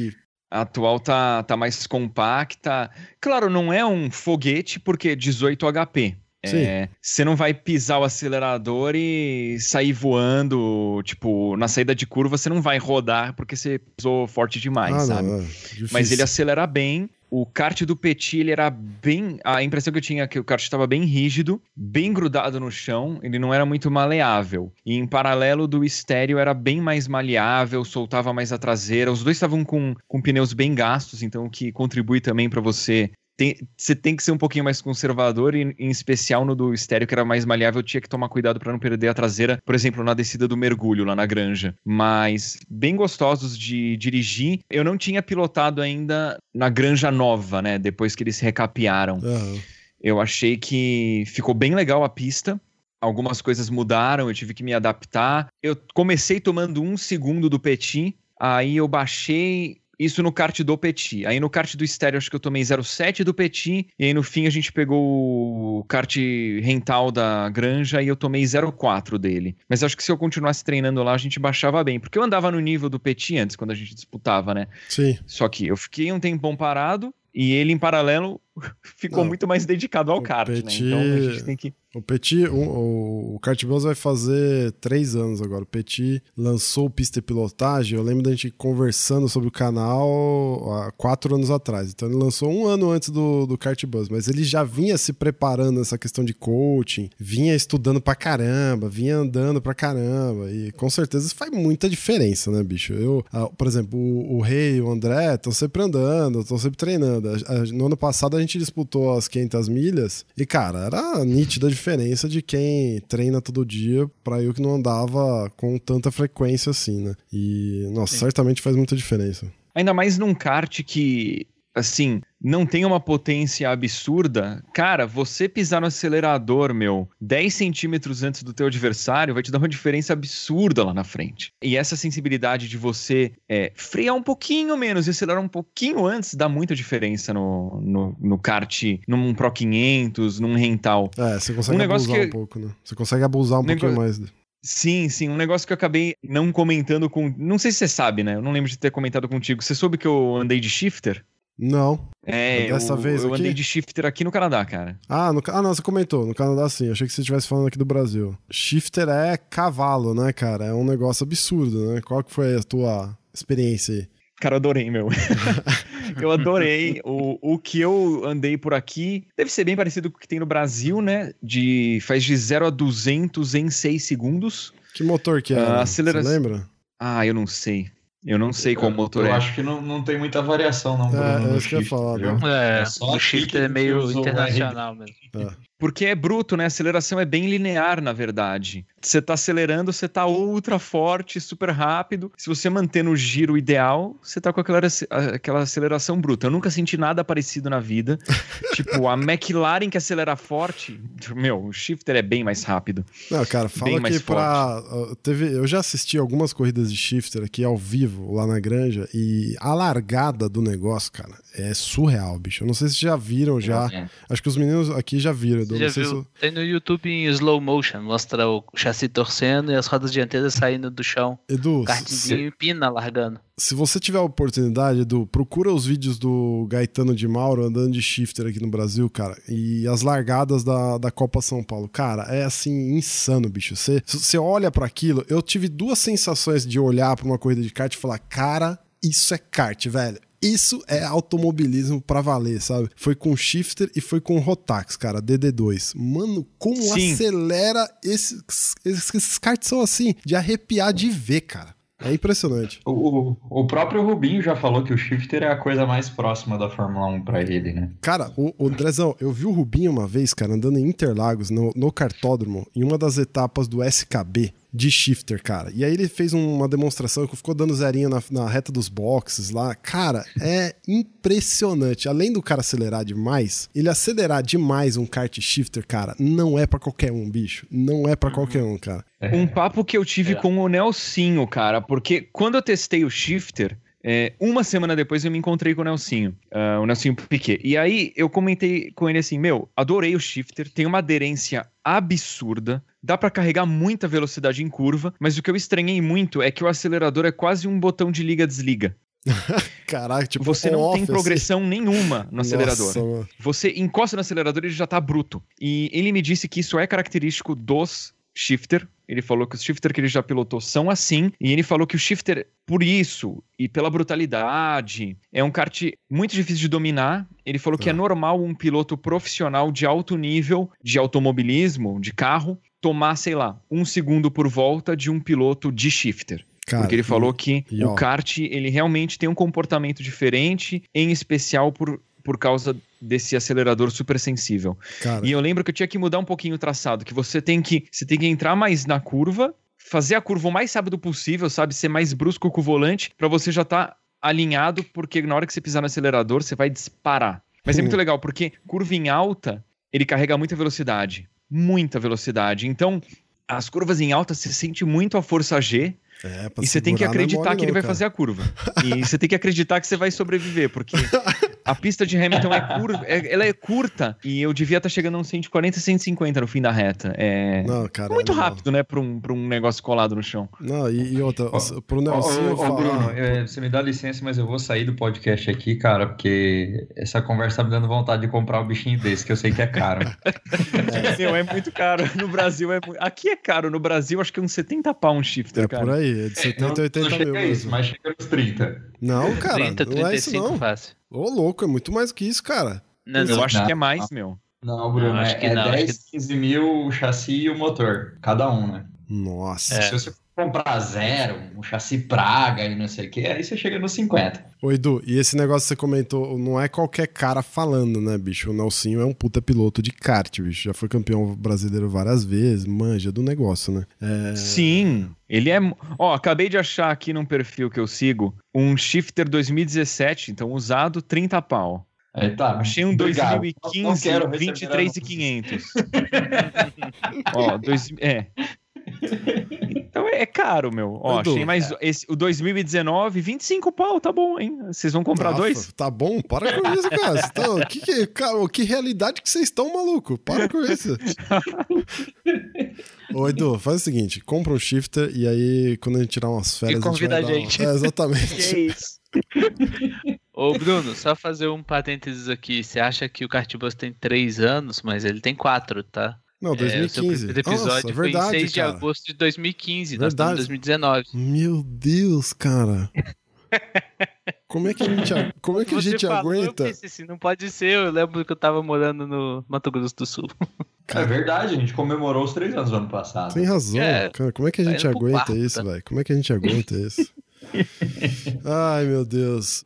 A atual tá, tá mais compacta. Claro, não é um foguete, porque 18 HP. É, você não vai pisar o acelerador e sair voando, tipo, na saída de curva você não vai rodar porque você pisou forte demais, ah, sabe? não, é. Mas ele acelera bem. O kart do Petit, ele era bem. A impressão que eu tinha é que o kart estava bem rígido, bem grudado no chão, ele não era muito maleável. E em paralelo do estéreo era bem mais maleável, soltava mais a traseira. Os dois estavam com, com pneus bem gastos, então o que contribui também para você. Tem- Você tem que ser um pouquinho mais conservador, e em especial no do estéreo, que era mais maleável, tinha que tomar cuidado para não perder a traseira, por exemplo, na descida do mergulho lá na granja. Mas bem gostosos de dirigir. Eu não tinha pilotado ainda na granja nova, né? Depois que eles recapearam. Aham. Eu achei que ficou bem legal a pista. Algumas coisas mudaram, eu tive que me adaptar. Eu comecei tomando um segundo do Petit, aí eu baixei isso no kart do Petit. Aí no kart do estéreo acho que eu tomei 0,7 do Petit, e aí no fim a gente pegou o kart rental da granja e eu tomei 0,4 dele. Mas acho que se eu continuasse treinando lá a gente baixava bem, porque eu andava no nível do Petit antes, quando a gente disputava, né? Sim. Só que eu fiquei um tempão parado e ele, em paralelo, ficou Não. muito mais dedicado ao kart, Petit- né? Então a gente tem que. O Petit, o, o Kart Bus vai fazer três anos agora. O Petit lançou o Pista e Pilotagem. Eu lembro da gente conversando sobre o canal há quatro anos atrás. Então ele lançou um ano antes do, do Kart Bus. Mas ele já vinha se preparando nessa questão de coaching, vinha estudando pra caramba, vinha andando pra caramba. E com certeza isso faz muita diferença, né, bicho? Eu, por exemplo, o, o Rei e o André estão sempre andando, estão sempre treinando. No ano passado a gente disputou as 500 milhas e, cara, era nítida a diferença de quem treina todo dia pra eu que não andava com tanta frequência assim, né? E, nossa, certamente faz muita diferença. Ainda mais num kart que, assim, não tem uma potência absurda. Cara, você pisar no acelerador, meu, 10 centímetros antes do teu adversário vai te dar uma diferença absurda lá na frente. E essa sensibilidade de você é, frear um pouquinho menos e acelerar um pouquinho antes dá muita diferença no, no, no kart, num Pro 500, num rental. É, você consegue Um abusar que- um pouco, né? Você consegue abusar um pouquinho negócio- mais. Sim, sim, um negócio que eu acabei não comentando com. Não sei se você sabe, né? Eu não lembro de ter comentado contigo. Você soube que eu andei de shifter? Não. É, Dessa eu, vez eu aqui? andei de shifter aqui no Canadá, cara. Ah, no, ah, não, você comentou. No Canadá, sim. Achei que você estivesse falando aqui do Brasil. Shifter é cavalo, né, cara? É um negócio absurdo, né? Qual que foi a tua experiência aí? Cara, eu adorei, meu. eu adorei. O, o que eu andei por aqui deve ser bem parecido com o que tem no Brasil, né? De, faz de 0 a 200 em 6 segundos. Que motor que é? Ah, Você aceleração- lembra? Ah, eu não sei. Eu não sei qual motor eu é. acho que não, não tem muita variação, não. É, Bruno, é no isso que eu ia shift, falar, viu? né? É, É só o que- é meio internacional mesmo. Porque é bruto, né? A aceleração é bem linear, na verdade. Você tá acelerando, você tá ultra forte, super rápido. Se você manter no giro ideal, você tá com aquela, aquela aceleração bruta. Eu nunca senti nada parecido na vida. tipo, a McLaren que acelera forte, meu, o shifter é bem mais rápido. Não, cara, fala Bem mais que pra. Teve, eu já assisti algumas corridas de shifter aqui ao vivo, lá na granja, e a largada do negócio, cara, é surreal, bicho. Eu não sei se já viram já. É. Acho que os meninos aqui já viram. Já sei se- viu? Tem no YouTube em slow motion, mostra o chassi torcendo e as rodas dianteiras saindo do chão. Edu, kartzinho e pina largando. se você tiver a oportunidade, Edu, procura os vídeos do Gaetano de Mauro andando de shifter aqui no Brasil, cara, e as largadas da, da Copa São Paulo. Cara, é assim, insano, bicho. Você, você olha pra aquilo, eu tive duas sensações de olhar pra uma corrida de kart e falar, cara, isso é kart, velho. Isso é automobilismo pra valer, sabe? Foi com shifter e foi com Rotax, cara, DD2. Mano, como Sim. acelera esses, esses, esses karts são assim, de arrepiar de ver, cara. É impressionante. O, o- o próprio Rubinho já falou que o shifter é a coisa mais próxima da Fórmula 1 pra ele, né? Cara, o, o Andrezão, eu vi o Rubinho uma vez, cara, andando em Interlagos, no, no cartódromo, em uma das etapas do SKB de shifter, cara. E aí ele fez um- uma demonstração que ficou dando zerinho na, na reta dos boxes lá. Cara, é impressionante. Além do cara acelerar demais, ele acelerar demais um kart shifter, cara, não é pra qualquer um, bicho. Não é pra qualquer um, cara. Um papo que eu tive com o Nelsinho, cara, porque quando eu testei o shifter, é, uma semana depois eu me encontrei com o Nelsinho, ah, o Nelsinho Piquet. E aí eu comentei com ele assim: Meu, adorei o shifter, tem uma aderência absurda, dá pra carregar muita velocidade em curva, mas o que eu estranhei muito é que o acelerador é quase um botão de liga-desliga. Caraca, tipo, Você não tem assim. progressão nenhuma no acelerador. Nossa. Você encosta no acelerador e ele já tá bruto. E ele me disse que isso é característico dos shifter. Ele falou que os shifter que ele já pilotou são assim. E ele falou que o shifter, por isso e pela brutalidade, é um kart muito difícil de dominar. Ele falou que é Ah. normal um piloto profissional de alto nível de automobilismo, de carro, tomar, sei lá, um segundo por volta de um piloto de shifter. Cara, Porque ele falou que e, o kart, ele realmente tem um comportamento diferente, em especial por, por causa desse acelerador super sensível. Cara, E eu lembro que eu tinha que mudar um pouquinho o traçado, que você tem que, você tem que entrar mais na curva, fazer a curva o mais rápido possível, sabe, ser mais brusco com o volante, pra você já estar alinhado, porque na hora que você pisar no acelerador, você vai disparar. Mas é Hum. muito legal, porque curva em alta, ele carrega muita velocidade, muita velocidade. Então, as curvas em alta, você sente muito a força G, é, e você tem que acreditar que ele vai cara. fazer a curva. E você tem que acreditar que você vai sobreviver, porque A pista de Hamilton é curva, é- ela é curta e eu devia estar chegando a uns 140, 150 no fim da reta. É Não, cara. muito não. rápido, né, pra um, pra um negócio colado no chão. Não, e, e outra, pro falar. Bruno, é, você me dá licença, mas eu vou sair do podcast aqui, cara, porque essa conversa tá me dando vontade de comprar um bichinho desse, que eu sei que é caro. Meu, é muito caro. No Brasil é muito... Aqui é caro, no Brasil acho que é uns 70 pau um shifter, É cara. por aí, é de 70 a 80 não mil chega a isso, mas chega nos 30. Não, cara, 30, não é isso 35 não. fácil. Ô, louco, é muito mais que isso, cara. Não, Eu acho Não. que é mais, meu. Não, Bruno, Não, acho é, que é não, acho 10, 15 mil o chassi e o motor, cada um, né? Nossa. É. Se você comprar zero, um chassi praga e não sei o que, aí você chega nos 50. Ô, Edu, e esse negócio que você comentou, não é qualquer cara falando, né, bicho? O Nelsinho é um puta piloto de kart, bicho. Já foi campeão brasileiro várias vezes, manja do negócio, né? É... Sim, ele é. Ó, acabei de achar aqui num perfil que eu sigo um Shifter 2017, então usado 30 pau. Aí tá. Achei um obrigado. 2015, Não quero receber 23,500. Ó, dois, é. Então é caro, meu. Ó, Edu, achei mais esse, o 2019, 25 pau, tá bom, hein? Vocês vão comprar Rafa, dois? Tá bom, para com isso, cara. Tá- que, que, cara, que realidade que vocês estão, maluco? Para com isso. Ô, Edu, faz o seguinte: compra um shifter e aí, quando a gente tirar umas férias. convida vai a dar uma- gente. É, exatamente. isso? Ô, Bruno, só fazer um parênteses aqui. Você acha que o Cartbus tem 3 anos, mas ele tem 4, tá? Não, É, o seu 2015. primeiro episódio Nossa, foi verdade, em 6 de cara. agosto de 2015. Nós Verdade. estamos em 2019. Meu Deus, cara. Como é que a gente, como é que a Você gente falou, Eu aguenta? pensei assim, não pode ser. Eu lembro que eu tava morando no Mato Grosso do Sul. É verdade, a gente comemorou os três anos do ano passado. Tem razão, É, cara. Como é que a gente aguenta quarto, isso, tá? velho? Como é que a gente aguenta isso? Ai, meu Deus.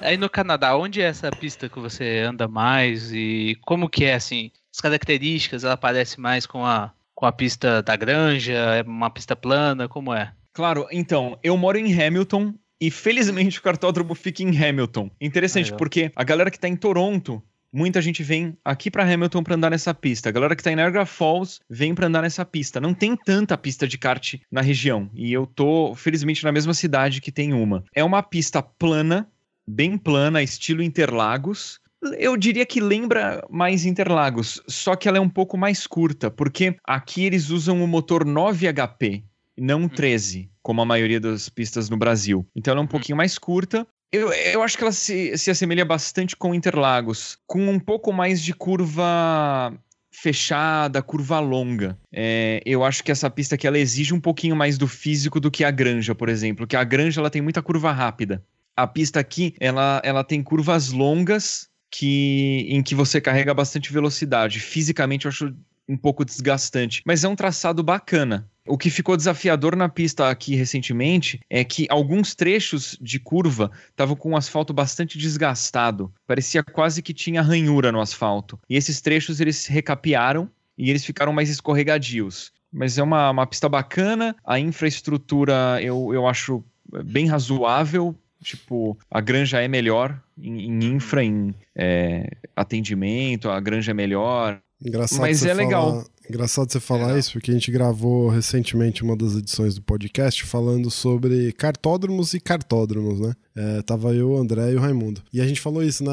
Aí no Canadá, onde é essa pista que você anda mais e como que é assim? As características, ela parece mais com a com a pista da Granja, é uma pista plana, como é? Claro, então, eu moro em Hamilton e felizmente o cartódromo fica em Hamilton. Interessante, Legal. porque a galera que tá em Toronto, muita gente vem aqui pra Hamilton pra andar nessa pista. A galera que tá em Niagara Falls vem pra andar nessa pista. Não tem tanta pista de kart na região. E eu tô, felizmente, na mesma cidade que tem uma. É uma pista plana, bem plana, estilo Interlagos. Eu diria que lembra mais Interlagos, só que ela é um pouco mais curta, porque aqui eles usam o motor 9 HP, não 13, como a maioria das pistas no Brasil. Então ela é um pouquinho mais curta. Eu, eu acho que ela se, se assemelha bastante com Interlagos, com um pouco mais de curva fechada, curva longa. É, eu acho que essa pista aqui ela exige um pouquinho mais do físico do que a Granja, por exemplo, que a Granja ela tem muita curva rápida. A pista aqui, ela, ela tem curvas longas que em que você carrega bastante velocidade. Fisicamente eu acho um pouco desgastante, mas é um traçado bacana. O que ficou desafiador na pista aqui recentemente é que alguns trechos de curva estavam com o asfalto bastante desgastado. Parecia quase que tinha ranhura no asfalto. E esses trechos eles recapearam e eles ficaram mais escorregadios. Mas é uma, uma pista bacana, a infraestrutura eu, eu acho bem razoável. Tipo, a granja é melhor em, em infra, em é, atendimento, a granja é melhor. Engraçado Mas é legal. falar- Engraçado você falar Legal. isso, porque a gente gravou recentemente uma das edições do podcast falando sobre cartódromos e cartódromos, né? É, tava eu, o André e o Raimundo. E a gente falou isso, né,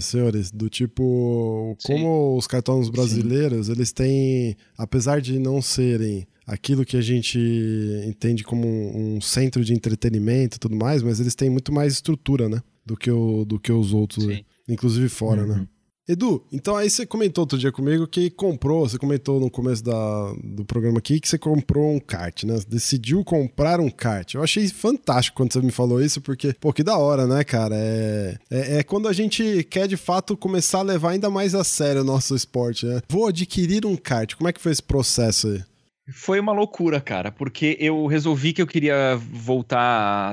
senhores? Do tipo, Sim. como os cartódromos brasileiros, eles têm, apesar de não serem aquilo que a gente entende como um, um centro de entretenimento e tudo mais, mas eles têm muito mais estrutura, né? Do que, o, do que os outros, Sim. inclusive fora, né? Uhum. Edu, então aí você comentou outro dia comigo que comprou, você comentou no começo da, do programa aqui que você comprou um kart, né? Decidiu comprar um kart. Eu achei fantástico quando você me falou isso, porque, pô, que da hora, né, cara? É, é, é quando a gente quer de fato começar a levar ainda mais a sério o nosso esporte, né? Vou adquirir um kart. Como é que foi esse processo aí? Foi uma loucura, cara, porque eu resolvi que eu queria voltar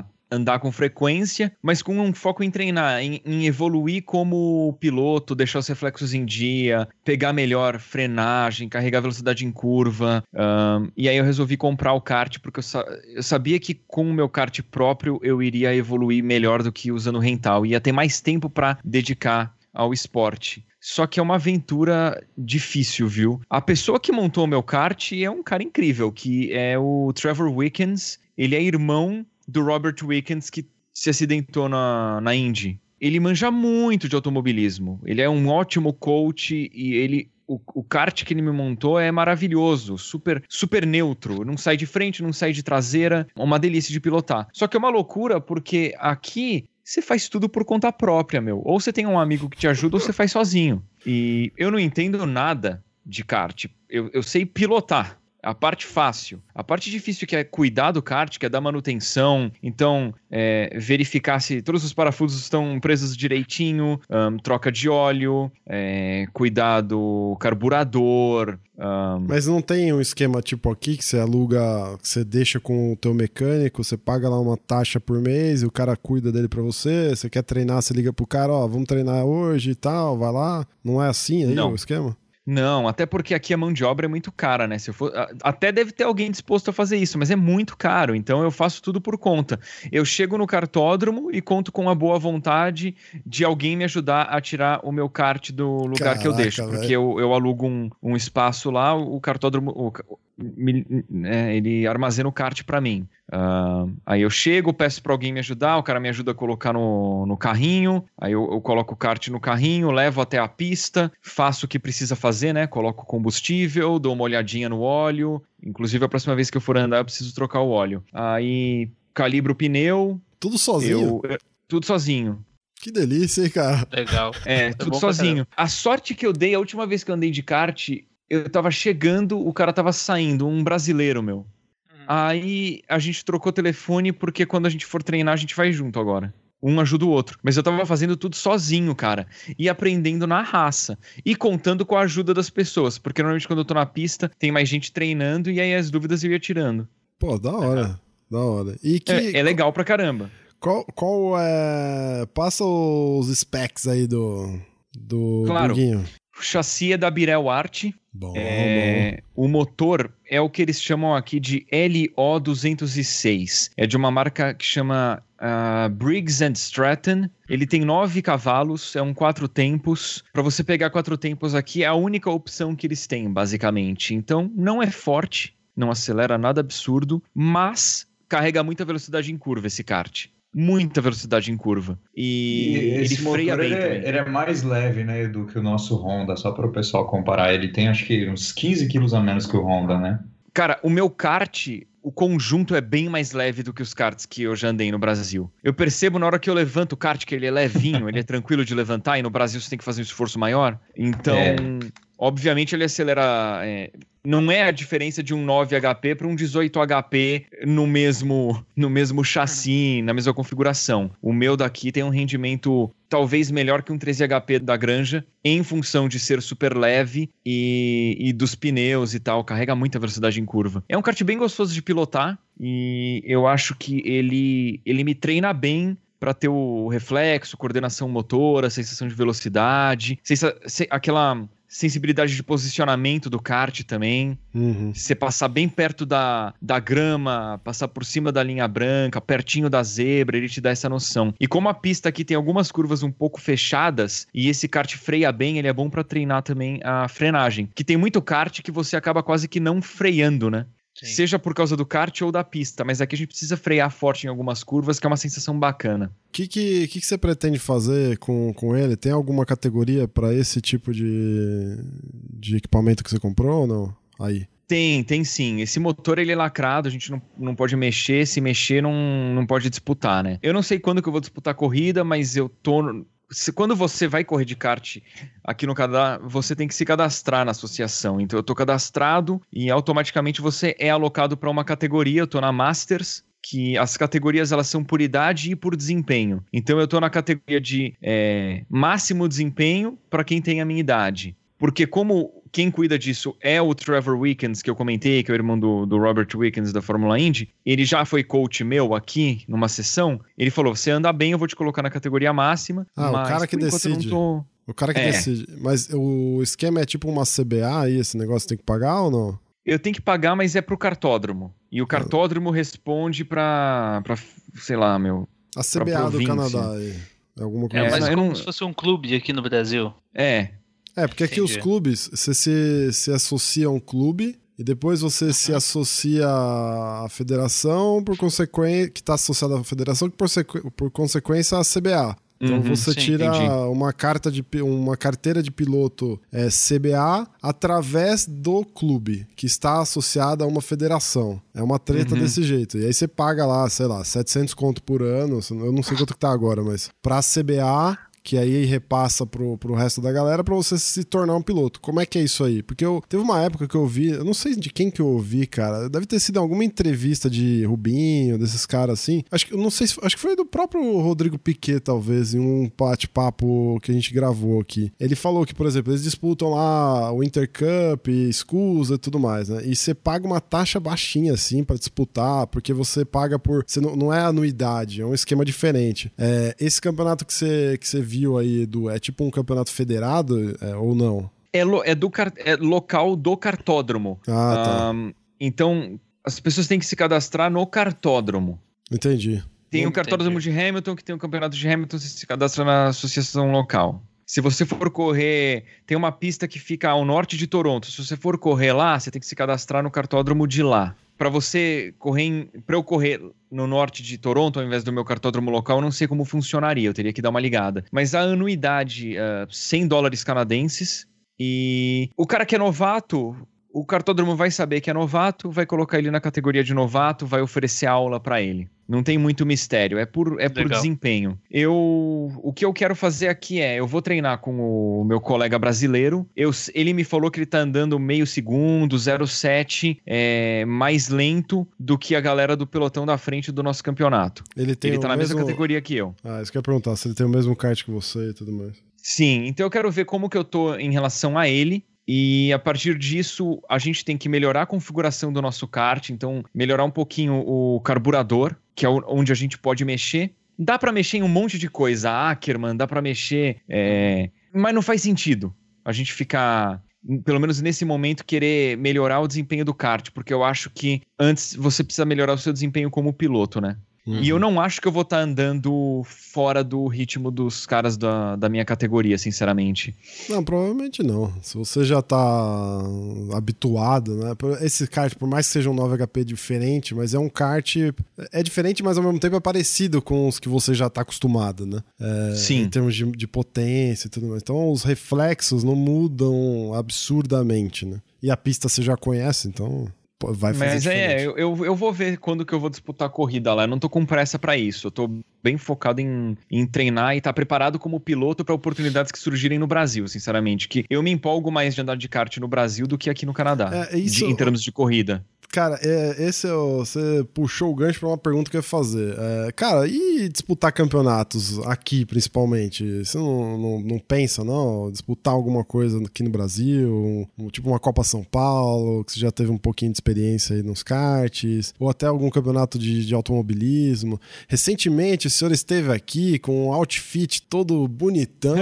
a andar com frequência, mas com um foco em treinar, em, em evoluir como piloto, deixar os reflexos em dia, pegar melhor frenagem, carregar velocidade em curva. ahn, e aí eu resolvi comprar o kart, porque eu, sa- eu sabia que com o meu kart próprio eu iria evoluir melhor do que usando rental. Ia ter mais tempo para dedicar ao esporte. Só que é uma aventura difícil, viu? A pessoa que montou o meu kart é um cara incrível, que é o Trevor Wickens. Ele é irmão do Robert Wickens, que se acidentou na, na Indy. Ele manja muito de automobilismo. Ele é um ótimo coach e ele o, o kart que ele me montou é maravilhoso, super, super neutro, não sai de frente, não sai de traseira, uma delícia de pilotar. Só que é uma loucura porque aqui você faz tudo por conta própria, meu. Ou você tem um amigo que te ajuda ou você faz sozinho. E eu não entendo nada de kart. Eu, eu sei pilotar a parte fácil. A parte difícil que é cuidar do kart, que é dar manutenção, então é, verificar se todos os parafusos estão presos direitinho, um, troca de óleo, é, cuidar do carburador. Um... Mas não tem um esquema tipo aqui que você aluga, que você deixa com o teu mecânico, você paga lá uma taxa por mês e o cara cuida dele para você. Você quer treinar, você liga pro cara, ó, vamos treinar hoje e tal, vai lá. Não é assim aí não. o esquema? Não, até porque aqui a mão de obra é muito cara, né? Se eu for, até deve ter alguém disposto a fazer isso, mas é muito caro, então eu faço tudo por conta. Eu chego no cartódromo e conto com a boa vontade de alguém me ajudar a tirar o meu kart do lugar Caraca, que eu deixo, porque eu, eu, alugo um, um espaço lá, o cartódromo, o, né, ele armazena o kart para mim. Uh, aí eu chego, peço para alguém me ajudar, o cara me ajuda a colocar no, no carrinho, aí eu, eu, coloco o kart no carrinho, levo até a pista, faço o que precisa fazer, né? Coloco combustível, dou uma olhadinha no óleo. Inclusive, a próxima vez que eu for andar, eu preciso trocar o óleo. Aí calibro o pneu. Tudo sozinho? Eu, tudo sozinho. Que delícia, hein, cara? Legal. É, é tudo sozinho. A sorte que eu dei a última vez que eu andei de kart, eu tava chegando, o cara tava saindo, um brasileiro, meu. Uhum. Aí a gente trocou telefone porque quando a gente for treinar, a gente vai junto agora. Um ajuda o outro. Mas eu tava fazendo tudo sozinho, cara. E aprendendo na raça. E contando com a ajuda das pessoas. Porque normalmente quando eu tô na pista, tem mais gente treinando e aí as dúvidas eu ia tirando. Pô, da hora. Da hora. E que... é, é legal pra caramba. Qual, qual é. Passa os specs aí do. Do. Claro. O chassi é da Birel Art. Bom, é, bom. O motor é o que eles chamam aqui de LO206. É de uma marca que chama uh, Briggs and Stratton. Ele tem nove cavalos, é um quatro tempos. Para você pegar quatro tempos aqui, é a única opção que eles têm, basicamente. Então, não é forte, não acelera nada absurdo, mas carrega muita velocidade em curva esse kart muita velocidade em curva. E, e ele freia bem. Ele é, ele é, mais leve, né, do que o nosso Honda, só para o pessoal comparar. Ele tem acho que uns 15 quilos a menos que o Honda, né? Cara, o meu kart, o conjunto é bem mais leve do que os karts que eu já andei no Brasil. Eu percebo na hora que eu levanto o kart que ele é levinho, ele é tranquilo de levantar, e no Brasil você tem que fazer um esforço maior. Então, é. Obviamente, ele acelera. É, não é a diferença de um 9 HP para um 18 HP no mesmo, no mesmo chassi, na mesma configuração. O meu daqui tem um rendimento talvez melhor que um 13 HP da Granja, em função de ser super leve e, e dos pneus e tal, carrega muita velocidade em curva. É um kart bem gostoso de pilotar e eu acho que ele, ele me treina bem para ter o reflexo, coordenação motora, sensação de velocidade, sensa aquela sensibilidade de posicionamento do kart também. Uhum. Você passar bem perto da, da grama, passar por cima da linha branca, pertinho da zebra, ele te dá essa noção. E como a pista aqui tem algumas curvas um pouco fechadas e esse kart freia bem, ele é bom para treinar também a frenagem. Que tem muito kart que você acaba quase que não freando, né? Sim. Seja por causa do kart ou da pista, mas aqui a gente precisa frear forte em algumas curvas, que é uma sensação bacana. O que, que, que, que, você pretende fazer com, com ele? Tem alguma categoria para esse tipo de, de equipamento que você comprou ou não? Aí. Tem, tem sim. Esse motor ele é lacrado, a gente não, não pode mexer, se mexer não, não pode disputar, né? Eu não sei quando que eu vou disputar a corrida, mas eu tô quando você vai correr de kart aqui no Canadá, você tem que se cadastrar na associação. Então eu tô cadastrado e automaticamente você é alocado para uma categoria. Eu tô na Masters, que as categorias elas são por idade e por desempenho. Então eu tô na categoria de é, máximo desempenho para quem tem a minha idade. Porque como quem cuida disso é o Trevor Wickens, que eu comentei, que é o irmão do, do Robert Wickens da Fórmula Indy. Ele já foi coach meu aqui numa sessão. Ele falou: você anda bem, eu vou te colocar na categoria máxima. Ah, o cara que decide. Tô... O cara que é. decide. Mas o esquema é tipo uma CBA aí, esse negócio tem que pagar ou não? Eu tenho que pagar, mas é pro cartódromo. E o cartódromo ah. responde pra, pra, sei lá, meu. A CBA do Canadá aí. É alguma coisa É, mas assim. como não... se fosse um clube aqui no Brasil. É, é, porque aqui Entendi. os clubes, você se, se associa a um clube e depois você se associa à federação, por consequência, que está associada à federação, que por, sequ... por consequência à CBA. Então Uhum, você sim, tira entendi. uma carta de uma carteira de piloto é, CBA através do clube que está associado a uma federação. É uma treta Uhum. desse jeito. E aí você paga lá, sei lá, 700 conto por ano. Eu não sei quanto que tá agora, mas pra CBA que aí repassa pro, pro resto da galera pra você se tornar um piloto. Como é que é isso aí? Porque eu teve uma época que eu vi, eu não sei de quem que eu ouvi, cara. Deve ter sido alguma entrevista de Rubinho, desses caras assim. Acho que eu não sei se acho que foi do próprio Rodrigo Piquet, talvez, em um bate-papo que a gente gravou aqui. Ele falou que, por exemplo, eles disputam lá o Inter Cup, Escusa e tudo mais, né? E você paga uma taxa baixinha assim pra disputar, porque você paga por, você não, não é anuidade, é um esquema diferente. É, esse campeonato que você que você viu aí, Edu, é tipo um campeonato federado é, ou não? É, lo- é do car- é local do cartódromo. Ah, tá. Ahn, então, as pessoas têm que se cadastrar no cartódromo. Entendi. Tem o cartódromo de Hamilton, que tem o campeonato de Hamilton, você se cadastra na associação local. Se você for correr, tem uma pista que fica ao norte de Toronto. Se você for correr lá, você tem que se cadastrar no cartódromo de lá. Para você correr, para eu correr no norte de Toronto ao invés do meu cartódromo local, eu não sei como funcionaria, eu teria que dar uma ligada. Mas a anuidade, uh, 100 dólares canadenses. E o cara que é novato, o cartódromo vai saber que é novato, vai colocar ele na categoria de novato, vai oferecer aula para ele. Não tem muito mistério, é por, é por desempenho. Eu, o que eu quero fazer aqui é, eu vou treinar com o meu colega brasileiro. Eu, ele me falou que ele tá andando meio segundo, 0,7, é, mais lento do que a galera do pelotão da frente do nosso campeonato. Ele tem ele tá na mesmo... mesma categoria que eu. Ah, isso que eu ia perguntar, se ele tem o mesmo kart que você e tudo mais. Sim, então eu quero ver como que eu tô em relação a ele. E a partir disso, a gente tem que melhorar a configuração do nosso kart, então melhorar um pouquinho o carburador, que é onde a gente pode mexer. Dá pra mexer em um monte de coisa, Ackerman, dá pra mexer, é, mas não faz sentido a gente ficar, pelo menos nesse momento, querer melhorar o desempenho do kart, porque eu acho que antes você precisa melhorar o seu desempenho como piloto, né? Uhum. E eu não acho que eu vou estar andando fora do ritmo dos caras da, da minha categoria, sinceramente. Não, provavelmente não. Se você já tá habituado, né? Esse kart, por mais que seja um 9HP diferente, mas é um kart. É diferente, mas ao mesmo tempo é parecido com os que você já tá acostumado, né? É, Sim. Em termos de, de potência e tudo mais. Então os reflexos não mudam absurdamente, né? E a pista você já conhece, então vai fazer Mas é, diferente. eu, eu, eu vou ver quando que eu vou disputar a corrida lá. Eu não tô com pressa pra isso. Eu tô bem focado em, em treinar e estar preparado como piloto pra oportunidades que surgirem no Brasil, sinceramente. Que eu me empolgo mais de andar de kart no Brasil do que aqui no Canadá. É, isso- de- em termos de corrida. Cara, é, esse é o, você puxou o gancho pra uma pergunta que eu ia fazer. É, cara, e disputar campeonatos aqui, principalmente? Você não, não, não pensa, não? Disputar alguma coisa aqui no Brasil? tipo uma Copa São Paulo, que você já teve um pouquinho de experiência aí nos karts? Ou até algum campeonato de, de automobilismo? Recentemente, o senhor esteve aqui com um outfit todo bonitão,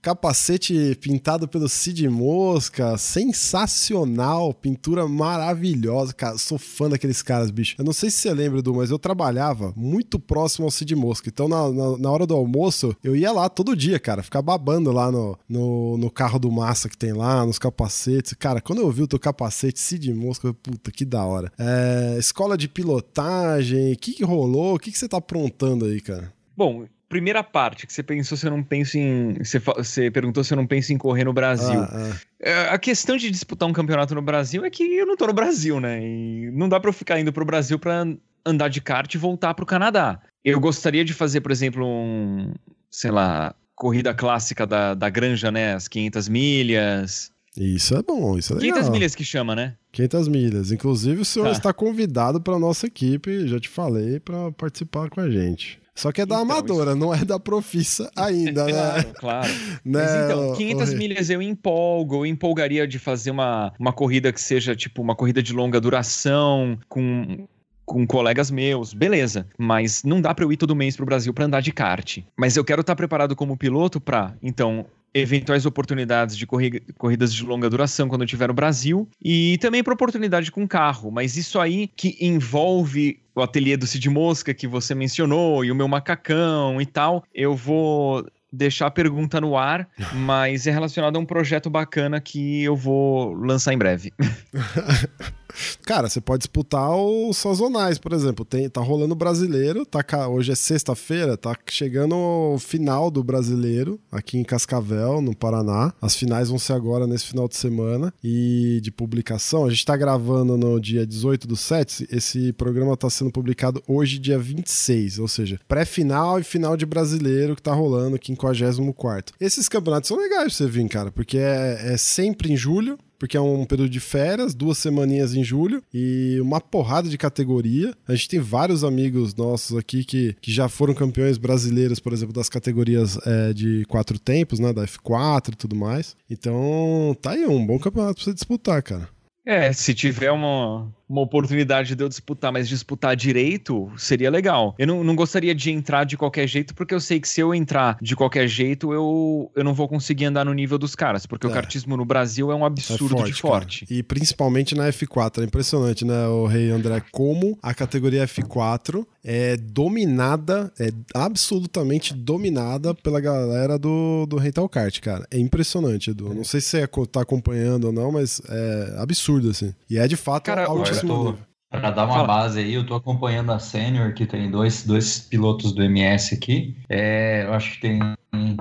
capacete pintado pelo Cid Mosca, sensacional, pintura maravilhosa. Cara, sou fã daqueles caras, bicho. Eu não sei se você lembra, Edu, mas eu trabalhava muito próximo ao Cid Mosca. Então, na, na, na hora do almoço, eu ia lá todo dia, cara, ficar babando lá no, no, no carro do Massa que tem lá, nos capacetes. Cara, quando eu vi o teu capacete Cid Mosca, eu, puta, que da hora. É, escola de pilotagem, o que, que rolou? O que, que você tá aprontando aí, cara? Bom, primeira parte, que você pensou se eu não penso em. Você, você perguntou se eu não penso em correr no Brasil. Ah, ah. É, A questão de disputar um campeonato no Brasil é que eu não tô no Brasil, né? E não dá pra eu ficar indo pro Brasil pra andar de kart e voltar pro Canadá. Eu gostaria de fazer, por exemplo, um, sei lá, corrida clássica da, da granja, né? As 500 milhas. Isso é bom, isso é legal. 500 milhas que chama, né? 500 milhas. Inclusive, o senhor Tá. está convidado para nossa equipe, já te falei, para participar com a gente. Só que é da Então, amadora, não é da profissa ainda, né? Claro, claro. né? Mas então, ô- 500 ô, milhas eu empolgo, eu empolgaria de fazer uma, uma corrida que seja tipo uma corrida de longa duração, com, com colegas meus, beleza. Mas não dá pra eu ir todo mês pro Brasil pra andar de kart. Mas eu quero estar preparado como piloto pra, então, eventuais oportunidades de corri- corridas de longa duração quando eu estiver no Brasil e também para oportunidade com carro, mas isso aí que envolve o ateliê do Cid Mosca que você mencionou e o meu macacão e tal, eu vou deixar a pergunta no ar, mas é relacionado a um projeto bacana que eu vou lançar em breve. Cara, você pode disputar os sazonais, por exemplo. Tem, tá rolando o brasileiro, tá, hoje é sexta-feira, tá chegando o final do brasileiro aqui em Cascavel, no Paraná. As finais vão ser agora nesse final de semana. E de publicação, a gente tá gravando no dia 18 do 7. Esse programa tá sendo publicado hoje, dia 26, ou seja, pré-final e final de brasileiro que tá rolando, 54. Esses campeonatos são legais pra você vir, cara, porque é, é sempre em julho porque é um período de férias, duas semaninhas em julho e uma porrada de categoria. A gente tem vários amigos nossos aqui que, que já foram campeões brasileiros, por exemplo, das categorias é, de quatro tempos, né? Da F4 e tudo mais. Então, tá aí um bom campeonato pra você disputar, cara. É, se tiver uma, uma oportunidade de eu disputar, mas disputar direito seria legal. Eu não, não gostaria de entrar de qualquer jeito, porque eu sei que se eu entrar de qualquer jeito, eu, eu não vou conseguir andar no nível dos caras, porque é. o kartismo no Brasil é um absurdo é forte, de forte. Cara. E principalmente na F4, é impressionante, né, o Rei André, como a categoria F4 é dominada, é absolutamente dominada pela galera do, do Rental Kart, cara. É impressionante, Edu. Não sei se você tá acompanhando ou não, mas é absurdo, assim. E é de fato cara, altíssimo Para dar uma Fala. base aí, eu tô acompanhando a Senior, que tem dois, dois pilotos do MS aqui. É, eu acho que tem.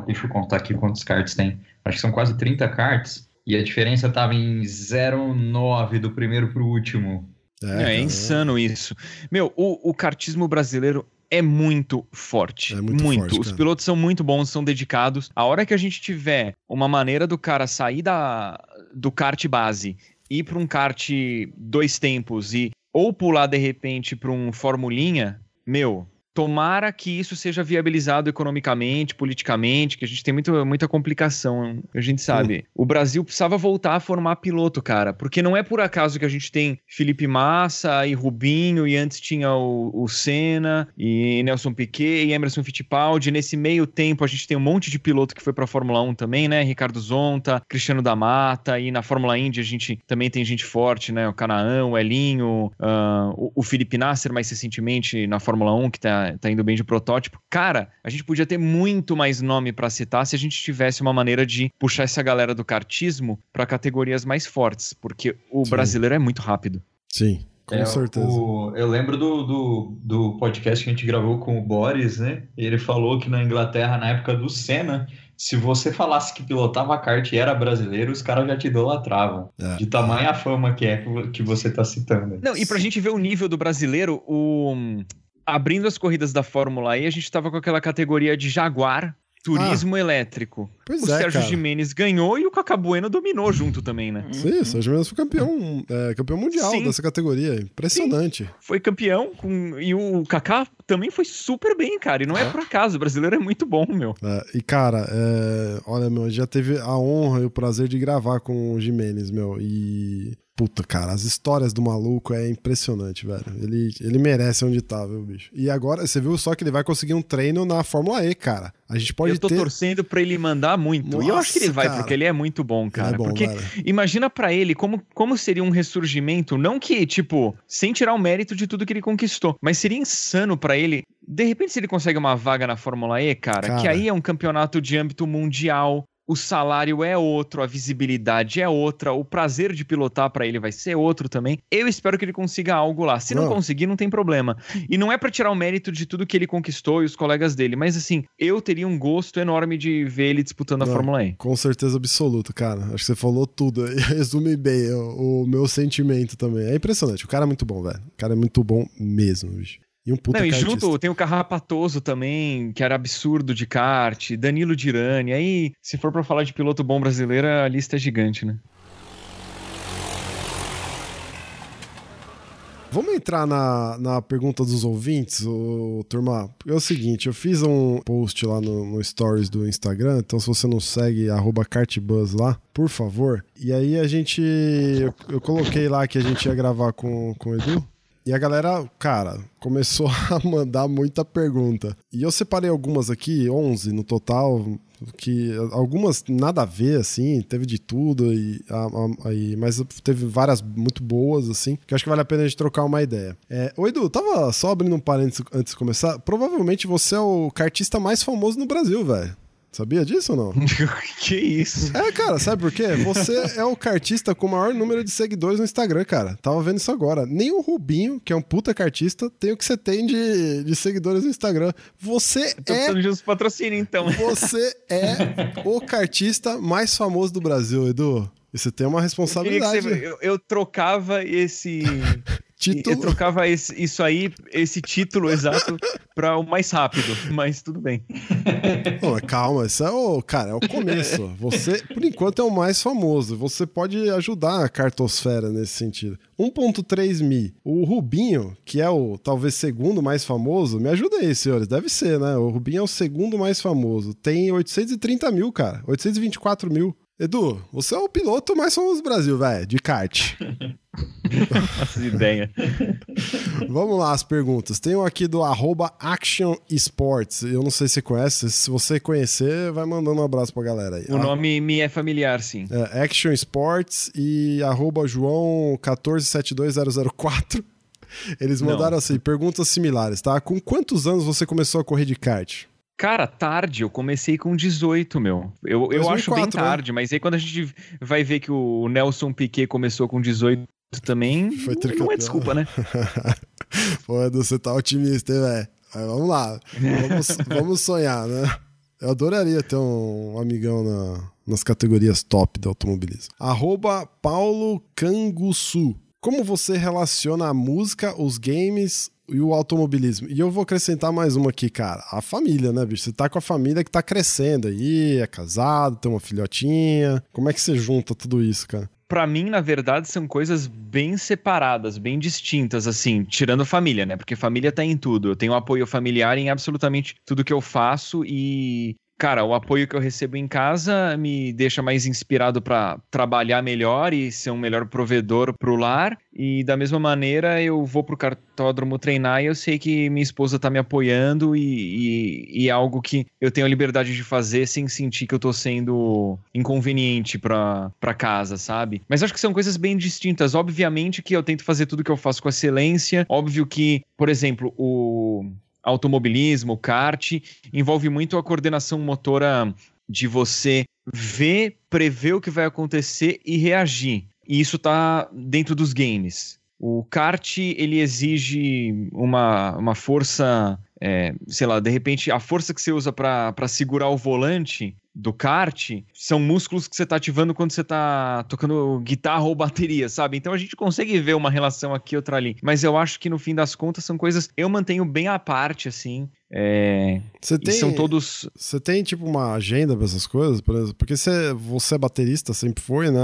Deixa eu contar aqui quantos karts tem. Acho que são quase 30 karts. E a diferença tava em 0,9 do primeiro pro último. É, é, é insano isso. Meu, o, o kartismo brasileiro é muito forte. É muito, muito. Forte, Os cara. pilotos são muito bons, são dedicados. A hora que a gente tiver uma maneira do cara sair da, do kart base ir para um kart dois tempos e ou pular de repente para um formulinha, meu, Tomara que isso seja viabilizado economicamente, politicamente, que a gente tem muito, muita complicação, a gente sabe. O Brasil precisava voltar a formar piloto, cara, porque não é por acaso que a gente tem Felipe Massa e Rubinho, e antes tinha o, o Senna, e Nelson Piquet, e Emerson Fittipaldi. Nesse meio tempo, a gente tem um monte de piloto que foi pra Fórmula 1 também, né? Ricardo Zonta, Cristiano da Mata, e na Fórmula Indy a gente também tem gente forte, né? O Canaã, o Elinho, uh, o, o Felipe Nasser, mais recentemente na Fórmula 1, que tá tá, indo bem de protótipo. Cara, a gente podia ter muito mais nome para citar se a gente tivesse uma maneira de puxar essa galera do kartismo para categorias mais fortes, porque o Sim. brasileiro é muito rápido. Sim, com é, certeza. O, eu lembro do, do, do, podcast que a gente gravou com o Boris, né? Ele falou que na Inglaterra, na época do Senna, se você falasse que pilotava kart e era brasileiro, os caras já te idolatravam. É. De tamanha fama que é que você tá citando. Não, e pra gente ver o nível do brasileiro, o abrindo as corridas da Fórmula E, a gente estava com aquela categoria de Jaguar, turismo ah, elétrico. o é, Sérgio cara. Jimenez ganhou e o Cacabueno dominou junto também, né? Sim, o Sérgio Jimenez foi campeão, é, campeão mundial Sim. dessa categoria. Impressionante. Sim. Foi campeão com... e o Kaká também foi super bem, cara. E não é, é por acaso, o brasileiro é muito bom, meu. É, e, cara, é, olha, meu, já teve a honra e o prazer de gravar com o Jimenez, meu. E Puta, cara, as histórias do maluco é impressionante, velho. Ele, ele merece onde tá, viu, bicho? E agora, você viu só que ele vai conseguir um treino na Fórmula E, cara. A gente pode Eu tô ter... torcendo pra ele mandar muito. Nossa, e eu acho que ele vai, cara. porque ele é muito bom, cara. É bom, porque velho. imagina para ele como, como seria um ressurgimento, não que, tipo, sem tirar o mérito de tudo que ele conquistou, mas seria insano para ele de repente, se ele consegue uma vaga na Fórmula E, cara, cara, que aí é um campeonato de âmbito mundial, o salário é outro, a visibilidade é outra, o prazer de pilotar para ele vai ser outro também. Eu espero que ele consiga algo lá. Se não, não conseguir, não tem problema. E não é para tirar o mérito de tudo que ele conquistou e os colegas dele, mas assim, eu teria um gosto enorme de ver ele disputando não, a Fórmula E. Com certeza absoluta, cara. Acho que você falou tudo. Resume bem o, o meu sentimento também. É impressionante. O cara é muito bom, velho. O cara é muito bom mesmo, bicho. E um puta Não, e junto tem o Carrapatoso também, que era absurdo de kart, Danilo Dirani. Aí, se for para falar de piloto bom brasileiro, a lista é gigante, né? Vamos entrar na, na pergunta dos ouvintes, ô, turma. É o seguinte, eu fiz um post lá no, no Stories do Instagram, então se você não segue, arroba cartbuzz lá, por favor. E aí a gente. Eu, eu, coloquei lá que a gente ia gravar com, com o Edu. E a galera, cara, começou a mandar muita pergunta. E eu separei algumas aqui, 11 no total, que algumas nada a ver, assim, teve de tudo, e, a, a, e, mas teve várias muito boas, assim, que acho que vale a pena a gente trocar uma ideia. É, ô Edu, tava só abrindo um parênteses antes de começar, provavelmente você é o cartista mais famoso no Brasil, velho. Sabia disso ou não? que isso? É, cara, sabe por quê? Você é o cartista com o maior número de seguidores no Instagram, cara. Tava vendo isso agora. Nem o Rubinho, que é um puta cartista, tem o que você tem de, de seguidores no Instagram. Você Tô é. precisando de uns patrocínios, então. Você é o cartista mais famoso do Brasil, Edu. E você tem uma Eu, responsabilidade. que você- eu- eu trocava esse. Título. Eu trocava esse- isso aí, esse título exato, pra o mais rápido, mas tudo bem. Não, calma, isso é o. Cara, é o começo. Você, por enquanto, é o mais famoso. Você pode ajudar a cartosfera nesse sentido. 1.3 mi. O Rubinho, que é o talvez segundo mais famoso, me ajuda aí, senhores. Deve ser, né? O Rubinho é o segundo mais famoso. Tem 830 mil, cara. 824 mil. Edu, você é o piloto mais famoso do Brasil, velho, de kart. Essa ideia. Vamos lá, as perguntas. Tem um aqui do arroba Action Sports. Eu não sei se você conhece. Se você conhecer, vai mandando um abraço pra galera aí. O nome me é familiar, sim. É, Action Sports e arroba João 1472004. Eles Não. mandaram assim, perguntas similares, tá? Com quantos anos você começou a correr de kart? Cara, tarde, eu comecei com 18, meu. Eu, eu acho bem 2004, né? tarde, mas aí quando a gente vai ver que o Nelson Piquet começou com 18 também, Foi não é desculpa, né? Pô, Edu, você tá otimista, hein, velho? Mas vamos lá. Vamos, vamos sonhar, né? Eu adoraria ter um amigão na- nas categorias top do automobilismo. Arroba Paulo Canguçu. Como você relaciona a música, os games e o automobilismo? E eu vou acrescentar mais uma aqui, cara. A família, né, bicho? Você tá com a família que tá crescendo aí, é casado, tem uma filhotinha. Como é que você junta tudo isso, cara? Pra mim, na verdade, são coisas bem separadas, bem distintas, assim, tirando família, né? Porque família tá em tudo. Eu tenho apoio familiar em absolutamente tudo que eu faço e. Cara, o apoio que eu recebo em casa me deixa mais inspirado pra trabalhar melhor e ser um melhor provedor pro lar. E da mesma maneira, eu vou pro cartódromo treinar e eu sei que minha esposa tá me apoiando e, e- e é algo que eu tenho a liberdade de fazer sem sentir que eu tô sendo inconveniente pra casa, sabe? Mas acho que são coisas bem distintas. Obviamente que eu tento fazer tudo que eu faço com excelência. Óbvio que, por exemplo, o automobilismo, kart, envolve muito a coordenação motora de você ver, prever o que vai acontecer e reagir. E isso tá dentro dos games. O kart, ele exige uma, uma força, é, sei lá, de repente, a força que você usa para segurar o volante do kart são músculos que você tá ativando quando você tá tocando guitarra ou bateria, sabe? Então a gente consegue ver uma relação aqui, outra ali. Mas eu acho que no fim das contas são coisas. Eu mantenho bem à parte, assim. É, Você tem, são todos. Você tem, tipo, uma agenda pra essas coisas? Porque você, você é baterista, sempre foi, né?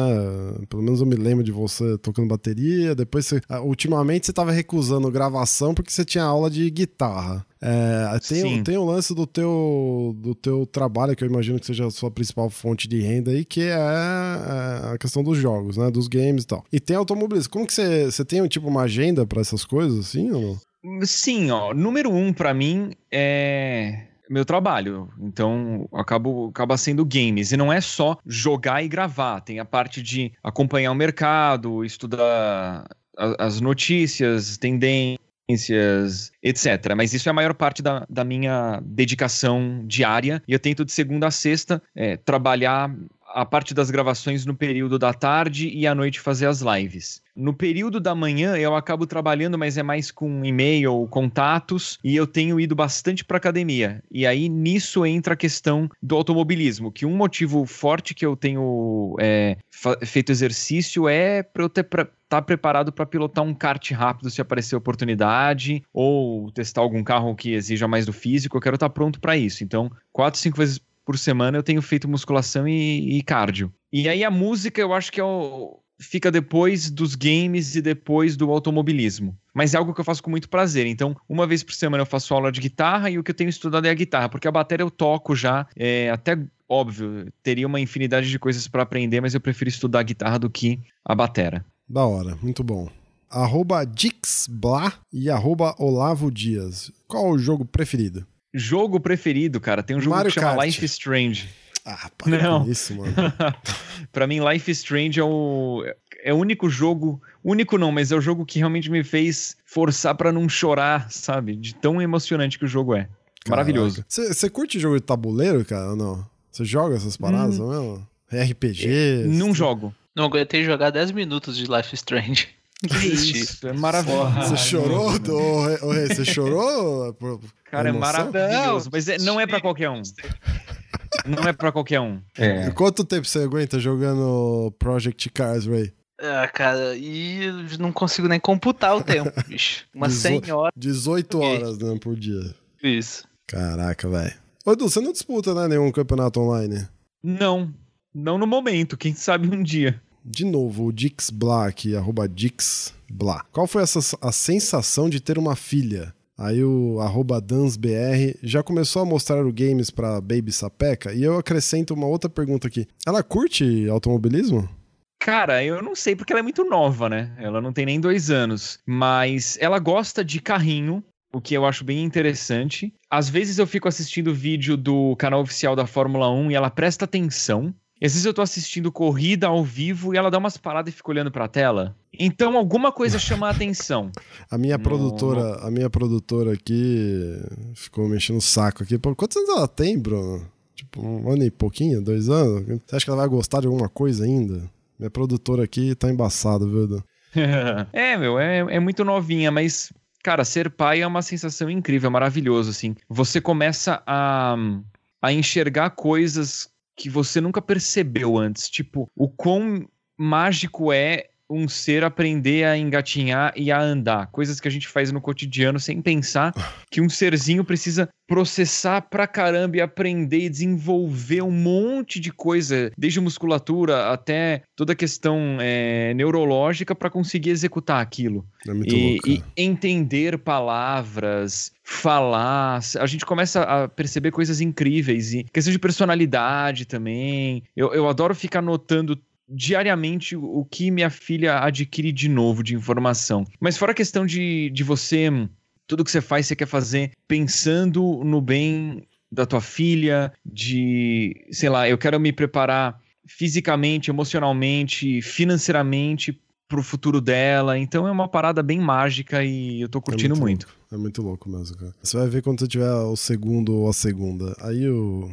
Pelo menos eu me lembro de você tocando bateria. Depois, você, ultimamente, você tava recusando gravação porque você tinha aula de guitarra. É, tem, tem o lance do teu, do teu trabalho, que eu imagino que seja a sua principal fonte de renda aí, que é, é a questão dos jogos, né? Dos games e tal. E tem automobilismo. Como que você, você tem, tipo, uma agenda pra essas coisas, assim, ou não? Sim, ó. Número um pra mim é meu trabalho. Então, acabo, acaba sendo games. E não é só jogar e gravar. Tem a parte de acompanhar o mercado, estudar as notícias, tendências, etc. Mas isso é a maior parte da, da minha dedicação diária. E eu tento de segunda a sexta é, trabalhar a parte das gravações no período da tarde e à noite fazer as lives. No período da manhã eu acabo trabalhando, mas é mais com e-mail, contatos, e eu tenho ido bastante para academia. E aí nisso entra a questão do automobilismo, que um motivo forte que eu tenho é, feito exercício é para eu estar preparado para pilotar um kart rápido se aparecer oportunidade, ou testar algum carro que exija mais do físico, eu quero estar pronto para isso. Então, quatro, cinco vezes por semana eu tenho feito musculação e, e cardio. E aí a música eu acho que é o, fica depois dos games e depois do automobilismo. Mas é algo que eu faço com muito prazer. Então, uma vez por semana eu faço aula de guitarra e o que eu tenho estudado é a guitarra, porque a bateria eu toco já, é, até óbvio, teria uma infinidade de coisas para aprender, mas eu prefiro estudar a guitarra do que a batera. Da hora, muito bom. Arroba e arroba Olavo Dias. Qual o jogo preferido? Jogo preferido, cara, tem um jogo Mario que chama Kart. Life is Strange. Ah, para Não. com isso, mano. Pra mim, Life is Strange é o, é o único jogo. Único não, mas é o jogo que realmente me fez forçar pra não chorar, sabe? De tão emocionante que o jogo é. Maravilhoso. Você curte jogo de tabuleiro, cara, ou não? Você joga essas paradas hum. mesmo? RPG? Não jogo. Não aguentei jogar 10 minutos de Life Strange. Que isso, é maravilhoso. Você chorou? Do... Ô, Rei, você chorou? Cara, é maravilhoso, mas é, não é pra qualquer um. Não é pra qualquer um. É. Quanto tempo você aguenta jogando Project Cars, Ray? Ah, cara, e não consigo nem computar o tempo, bicho. Umas 100 horas. 18 horas né, por dia. Isso. Caraca, velho. Ô, Edu, você não disputa, né, nenhum campeonato online? Não. Não no momento, quem sabe um dia. De novo, o Dix Bla aqui, arroba Dix Bla. Qual foi essa, a sensação de ter uma filha? Aí o arroba DansBR já começou a mostrar o games pra Baby Sapeca e eu acrescento uma outra pergunta aqui. Ela curte automobilismo? Cara, eu não sei porque ela é muito nova, né? Ela não tem nem dois anos. Mas ela gosta de carrinho, o que eu acho bem interessante. Às vezes eu fico assistindo vídeo do canal oficial da Fórmula 1 e ela presta atenção. Às vezes eu tô assistindo corrida ao vivo e ela dá umas paradas e fica olhando pra tela. Então alguma coisa chama a atenção. a minha no... produtora, a minha produtora aqui ficou mexendo o saco aqui. Quantos anos ela tem, Bruno? Tipo, um ano e pouquinho, dois anos? Você acha que ela vai gostar de alguma coisa ainda? Minha produtora aqui tá embaçada, viu? é, meu, é, é muito novinha, mas, cara, ser pai é uma sensação incrível, é maravilhoso, assim. Você começa a, a enxergar coisas que você nunca percebeu antes. Tipo, o quão mágico é um ser aprender a engatinhar e a andar. Coisas que a gente faz no cotidiano sem pensar que um serzinho precisa processar pra caramba e aprender e desenvolver um monte de coisa, desde musculatura até toda a questão é, neurológica para conseguir executar aquilo. É e, louco, e entender palavras, falar. A gente começa a perceber coisas incríveis. E questão de personalidade também. Eu, eu adoro ficar notando diariamente o que minha filha adquire de novo de informação. Mas fora a questão de, de você, tudo que você faz, você quer fazer pensando no bem da tua filha, de, sei lá, eu quero me preparar fisicamente, emocionalmente, financeiramente pro futuro dela. Então é uma parada bem mágica e eu tô curtindo é muito. muito. É muito louco mesmo, cara. Você vai ver quando você tiver o segundo ou a segunda. Aí o,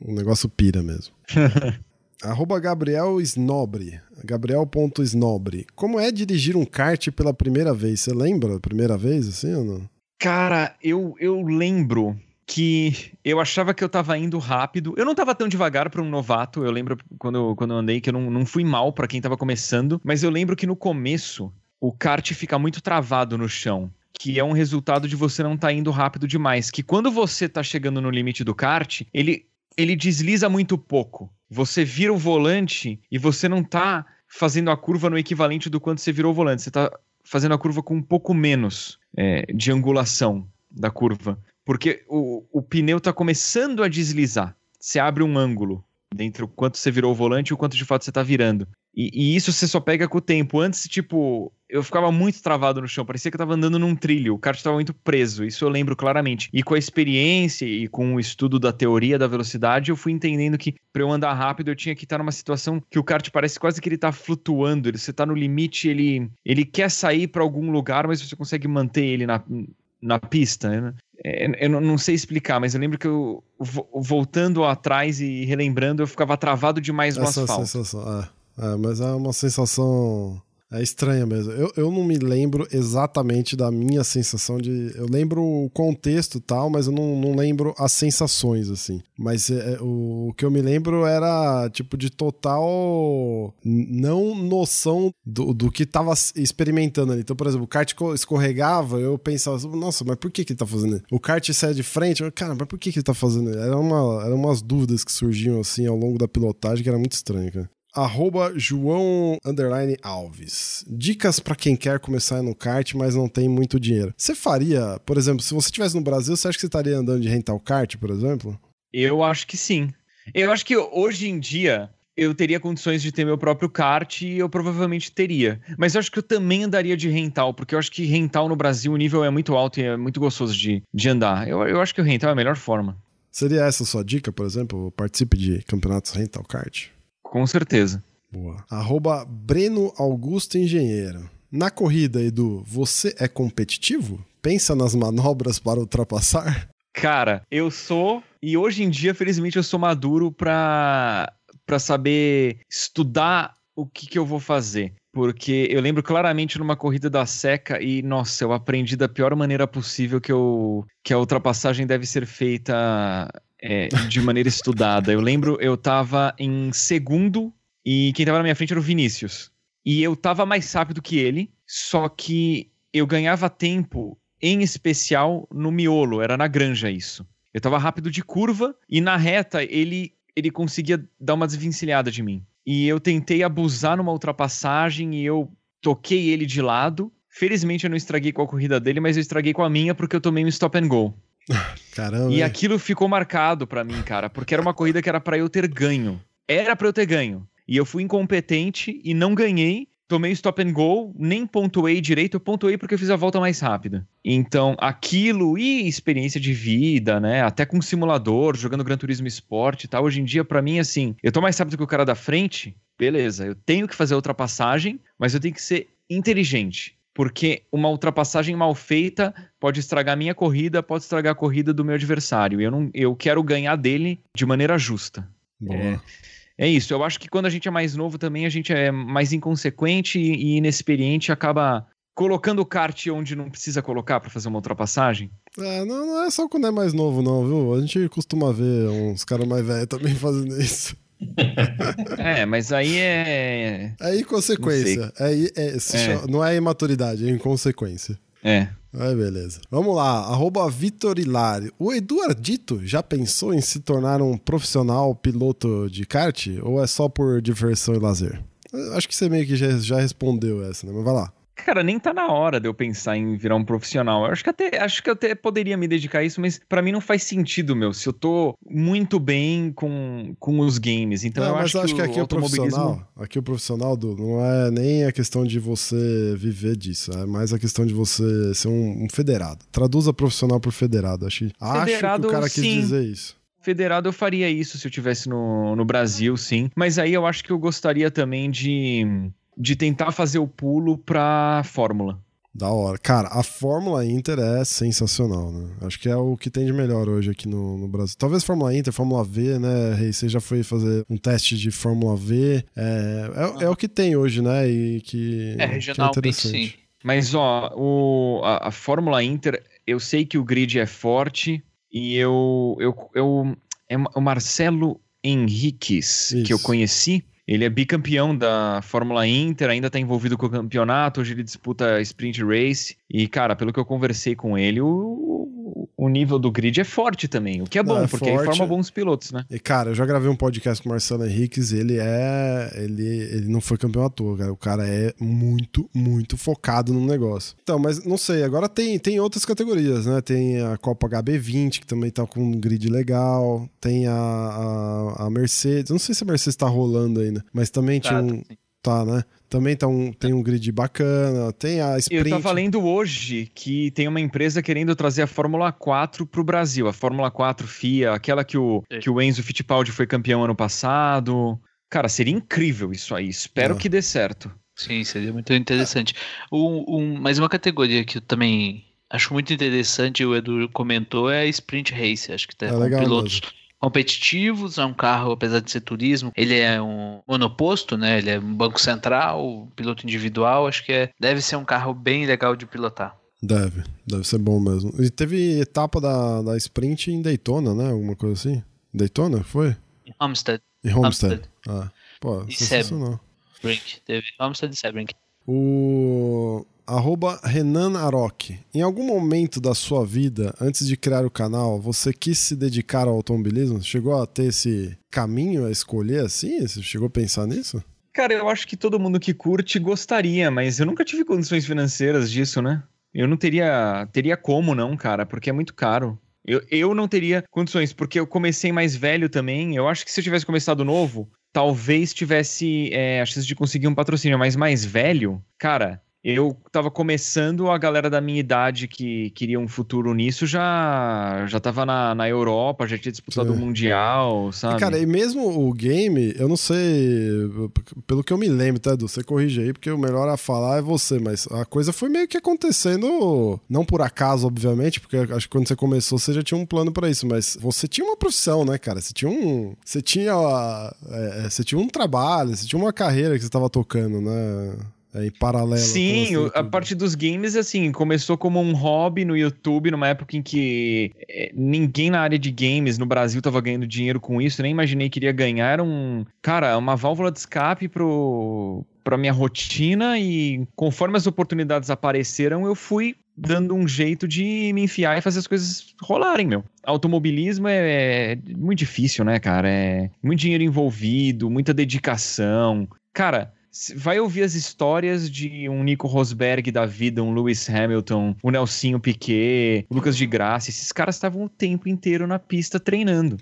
o negócio pira mesmo. Arroba Gabriel Snobre. Gabriel.snobre. Como é dirigir um kart pela primeira vez? Você lembra a primeira vez, assim ou não? Cara, eu, eu lembro que eu achava que eu tava indo rápido. Eu não tava tão devagar para um novato. Eu lembro quando, quando eu andei que eu não, não fui mal para quem tava começando. Mas eu lembro que no começo o kart fica muito travado no chão. Que é um resultado de você não estar tá indo rápido demais. Que quando você tá chegando no limite do kart, ele, ele desliza muito pouco você vira o volante e você não tá fazendo a curva no equivalente do quanto você virou o volante. Você tá fazendo a curva com um pouco menos é, de angulação da curva. Porque o, o pneu tá começando a deslizar. Você abre um ângulo entre o quanto você virou o volante e o quanto de fato você tá virando. E, e, isso você só pega com o tempo. Antes, tipo, eu ficava muito travado no chão, parecia que eu tava andando num trilho, o kart estava muito preso, isso eu lembro claramente. E com a experiência e com o estudo da teoria da velocidade, eu fui entendendo que para eu andar rápido eu tinha que estar numa situação que o kart parece quase que ele tá flutuando, ele, você tá no limite, ele, ele quer sair para algum lugar, mas você consegue manter ele na, na pista, né? É, eu não sei explicar, mas eu lembro que eu, voltando atrás e relembrando, eu ficava travado demais no Essa asfalto. Sensação, é. É, mas é uma sensação. É estranha mesmo. Eu, eu não me lembro exatamente da minha sensação de. Eu lembro o contexto e tal, mas eu não, não lembro as sensações, assim. Mas é, é o, o, que eu me lembro era, tipo, de total não noção do, do que tava experimentando ali. Então, por exemplo, o kart escorregava, eu pensava, nossa, mas por que, que ele tá fazendo isso? O kart sai de frente, eu, cara, mas por que, que ele tá fazendo isso? Era uma, eram umas dúvidas que surgiam, assim, ao longo da pilotagem, que era muito estranho, cara arroba João Underline Alves. Dicas para quem quer começar no kart, mas não tem muito dinheiro. Você faria, por exemplo, se você estivesse no Brasil, você acha que você estaria andando de rental kart, por exemplo? Eu acho que sim. Eu acho que hoje em dia eu teria condições de ter meu próprio kart e eu provavelmente teria. Mas eu acho que eu também andaria de rental, porque eu acho que rental no Brasil o nível é muito alto e é muito gostoso de, de andar. Eu, eu acho que o rental é a melhor forma. Seria essa a sua dica, por exemplo? Participe de campeonatos rental kart? Com certeza. Boa. Arroba Breno Augusto Engenheiro. Na corrida, Edu, você é competitivo? Pensa nas manobras para ultrapassar? Cara, eu sou E hoje em dia, felizmente, eu sou maduro pra, pra saber estudar o que, que eu vou fazer. Porque eu lembro claramente numa corrida da seca e, nossa, eu aprendi da pior maneira possível que, eu, que a ultrapassagem deve ser feita é, de maneira estudada. Eu lembro, eu tava em segundo e quem tava na minha frente era o Vinícius. E eu tava mais rápido que ele, só que eu ganhava tempo, em especial no miolo, era na granja isso. Eu tava rápido de curva e na reta ele, ele conseguia dar uma desvencilhada de mim. E eu tentei abusar numa ultrapassagem e eu toquei ele de lado. Felizmente eu não estraguei com a corrida dele, mas eu estraguei com a minha porque eu tomei um stop and go. Caramba. E aquilo ficou marcado pra mim, cara, porque era uma corrida que era pra eu ter ganho. Era pra eu ter ganho. E eu fui incompetente e não ganhei. Tomei stop and go, nem pontuei direito, eu pontuei porque eu fiz a volta mais rápida. Então, aquilo e experiência de vida, né? Até com simulador, jogando Gran Turismo Sport e tal. Hoje em dia, pra mim, assim, eu tô mais rápido que o cara da frente, beleza, eu tenho que fazer a ultrapassagem, mas eu tenho que ser inteligente. Porque uma ultrapassagem mal feita pode estragar a minha corrida, pode estragar a corrida do meu adversário. E eu, não, eu quero ganhar dele de maneira justa. Boa. É, é isso. Eu acho que quando a gente é mais novo também, a gente é mais inconsequente e, e inexperiente, acaba colocando o kart onde não precisa colocar para fazer uma ultrapassagem. É, não, não é só quando é mais novo, não, viu? A gente costuma ver uns caras mais velhos também fazendo isso. É, mas aí é. É inconsequência. É, é, É. chama- não é imaturidade, é inconsequência. É. Aí, beleza. Vamos lá, arroba Vitor Hilário. O Eduardito já pensou em se tornar um profissional piloto de kart? Ou é só por diversão e lazer? Eu Acho que você meio que já, já respondeu essa, né? Mas vai lá. Cara, nem tá na hora de eu pensar em virar um profissional. Eu acho que até, acho que eu até poderia me dedicar a isso, mas pra mim não faz sentido, meu. Se eu tô muito bem com, com os games. Então Não, eu mas acho, que, aqui o o profissional, aqui o profissional do, não é nem a questão de você viver disso, é mais a questão de você ser um, um federado. Traduza profissional por federado. Acho, acho que Federado, o cara quis sim. dizer isso. Federado eu faria isso se eu tivesse no, no Brasil, sim. Mas aí eu acho que eu gostaria também de, de tentar fazer o pulo pra Fórmula. Da hora. Cara, a Fórmula Inter é sensacional, né? Acho que é o que tem de melhor hoje aqui no, no Brasil. Talvez Fórmula Inter, Fórmula V, né, Rei? Você já foi fazer um teste de Fórmula V. É, é, é o que tem hoje, né? E que, É, que regionalmente, interessante. sim. Mas, ó, o, a, a Fórmula Inter, eu sei que o grid é forte e eu. eu, eu é o Marcelo Henriques, Isso. que eu conheci. Ele é bicampeão da Fórmula Inter, ainda tá envolvido com o campeonato. Hoje ele disputa Sprint Race. E, cara, pelo que eu conversei com ele, o, o nível do grid é forte também. O que é Não, bom, é porque aí forte. forma bons pilotos, né? E, cara, eu já gravei um podcast com o Marcelo Henriques, ele é. Ele, ele não foi campeão à toa, cara. O cara é muito, muito focado no negócio. Então, mas não sei, agora tem, tem outras categorias, né? Tem a Copa HB20, que também tá com um grid legal. Tem a, a, a Mercedes. Não sei se a Mercedes tá rolando ainda, mas também tinha Tá, um. tá, sim. Tá, né? Também tá um, tem um grid bacana. Tem a Eu Sprint. tava lendo hoje que tem uma empresa querendo trazer a Fórmula 4 pro Brasil. A Fórmula 4 FIA, aquela que o, que o Enzo Fittipaldi foi campeão ano passado. Cara, seria incrível isso aí. Espero É. que dê certo. Sim, seria muito interessante. Um, um, mais uma categoria que eu também acho muito interessante, o Edu comentou, é a Sprint Race. Acho que tá É com pilotos competitivos, é um carro, apesar de ser turismo, ele é um monoposto, né? Ele é um banco central, piloto individual, acho que é, deve ser um carro bem legal de pilotar. Deve, deve ser bom mesmo. E teve etapa da, da Sprint em Daytona, né? Alguma coisa assim? Daytona, foi? Em Homestead, Em Homestead. Ah, pô, E sensacional. Brink, teve Homestead e Sebring. O arroba Renan Aroque. Em algum momento da sua vida, antes de criar o canal, você quis se dedicar ao automobilismo? Chegou a ter esse caminho a escolher assim? Você chegou a pensar nisso? Cara, eu acho que todo mundo que curte gostaria, mas eu nunca tive condições financeiras disso, né? Eu não teria, teria como não, cara, porque é muito caro. Eu, eu não teria condições, porque eu comecei mais velho também. Eu acho que se eu tivesse começado novo, talvez tivesse é, a chance de conseguir um patrocínio, mas mais velho, cara, eu tava começando, a galera da minha idade que queria um futuro nisso já já tava na, na Europa, já tinha disputado o Mundial, sabe? E, cara, e mesmo o game, eu não sei, pelo que eu me lembro, tá, Edu? Você corrige aí, porque o melhor a falar é você, mas a coisa foi meio que acontecendo, não por acaso, obviamente, porque acho que quando você começou você já tinha um plano para isso, mas você tinha uma profissão, né, cara? Você tinha um. Você tinha. É, você tinha um trabalho, você tinha uma carreira que você tava tocando, né? Em paralelo. Sim, a parte dos games, assim, começou como um hobby no YouTube, numa época em que é, ninguém na área de games no Brasil tava ganhando dinheiro com isso, nem imaginei que iria ganhar. Era um, cara, uma válvula de escape pro, pra minha rotina e conforme as oportunidades apareceram, eu fui dando um jeito de me enfiar e fazer as coisas rolarem, meu. Automobilismo é, é muito difícil, né, cara? É muito dinheiro envolvido, muita dedicação. Cara, vai ouvir as histórias de um Nico Rosberg da vida, um Lewis Hamilton, o Nelsinho Piquet, o Lucas de Graça. Esses caras estavam o tempo inteiro na pista treinando.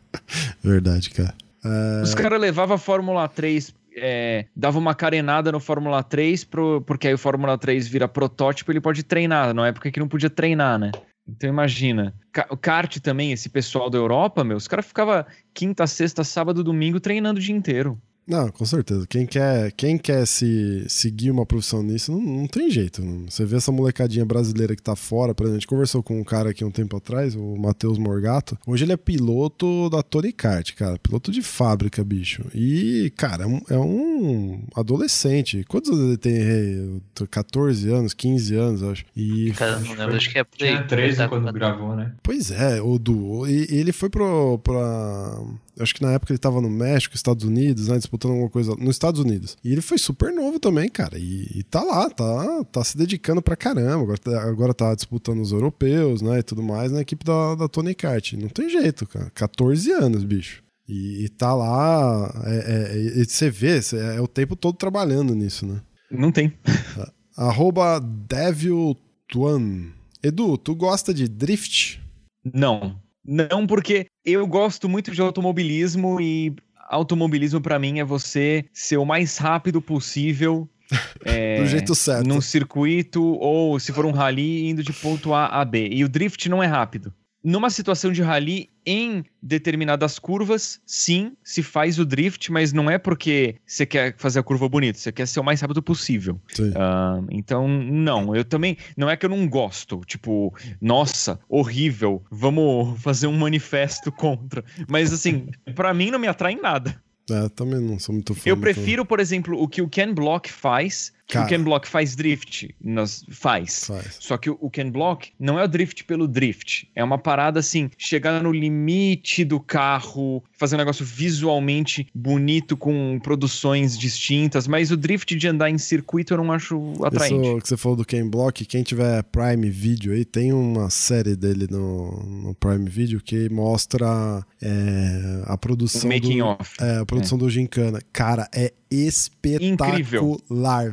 Verdade, cara. É... Os caras levavam a Fórmula 3 é, dava uma carenada no Fórmula 3, pro, porque aí o Fórmula 3 vira protótipo, ele pode treinar, na época que não podia treinar, né? Então imagina. O kart também, esse pessoal da Europa, meu, os caras ficavam quinta, sexta, sábado, domingo treinando o dia inteiro. Não, com certeza. Quem quer, quem quer se seguir uma profissão nisso, não, não tem jeito. Não. Você vê essa molecadinha brasileira que tá fora, por exemplo, a gente conversou com um cara aqui um tempo atrás, o Matheus Morgato. Hoje ele é piloto da Tony Kart, cara. Piloto de fábrica, bicho. E, cara, é um, é um adolescente. Quantos anos ele tem? 14 anos, 15 anos, acho. E... Cara, não lembro, acho que é play. Tinha 13 quando gravou, né? Pois é, o Du. E, e ele foi pro, pra acho que na época ele tava no México, Estados Unidos, né? Disputando alguma coisa nos Estados Unidos. E ele foi super novo também, cara. E, e tá lá, tá, tá se dedicando pra caramba. Agora, tá, agora tá disputando os europeus, né? E tudo mais na equipe da, da Tony Kart. Não tem jeito, cara. 14 anos, bicho. E, e tá lá. É, é, você vê, é, é o tempo todo trabalhando nisso, né? Não tem. Arroba Devil Tuan. Edu, tu gosta de drift? Não. Não, porque eu gosto muito de automobilismo e automobilismo para mim é você ser o mais rápido possível. É, Do jeito certo. Num circuito ou se for um rally indo de ponto A a B. E o drift não é rápido numa situação de rally em determinadas curvas, sim, se faz o drift, mas não é porque você quer fazer a curva bonita, você quer ser o mais rápido possível. Uh, então, não, eu também. Não é que eu não gosto, tipo, nossa, horrível, vamos fazer um manifesto contra. Mas, assim, para mim não me atrai em nada. É, também não sou muito fã. Eu prefiro, por exemplo, o que o Ken Block faz Cara, o Ken Block faz drift, nós, faz. faz. Só que o, o Ken Block não é o drift pelo drift. É uma parada assim, chegar no limite do carro, fazer um negócio visualmente bonito com produções distintas, mas o drift de andar em circuito eu não acho atraente. Isso que você falou do Ken Block, quem tiver Prime Video aí, tem uma série dele no, no Prime Video que mostra é, a produção. O making do, off. É, a produção é. do Gincana. Cara, é espetacular, Incrível.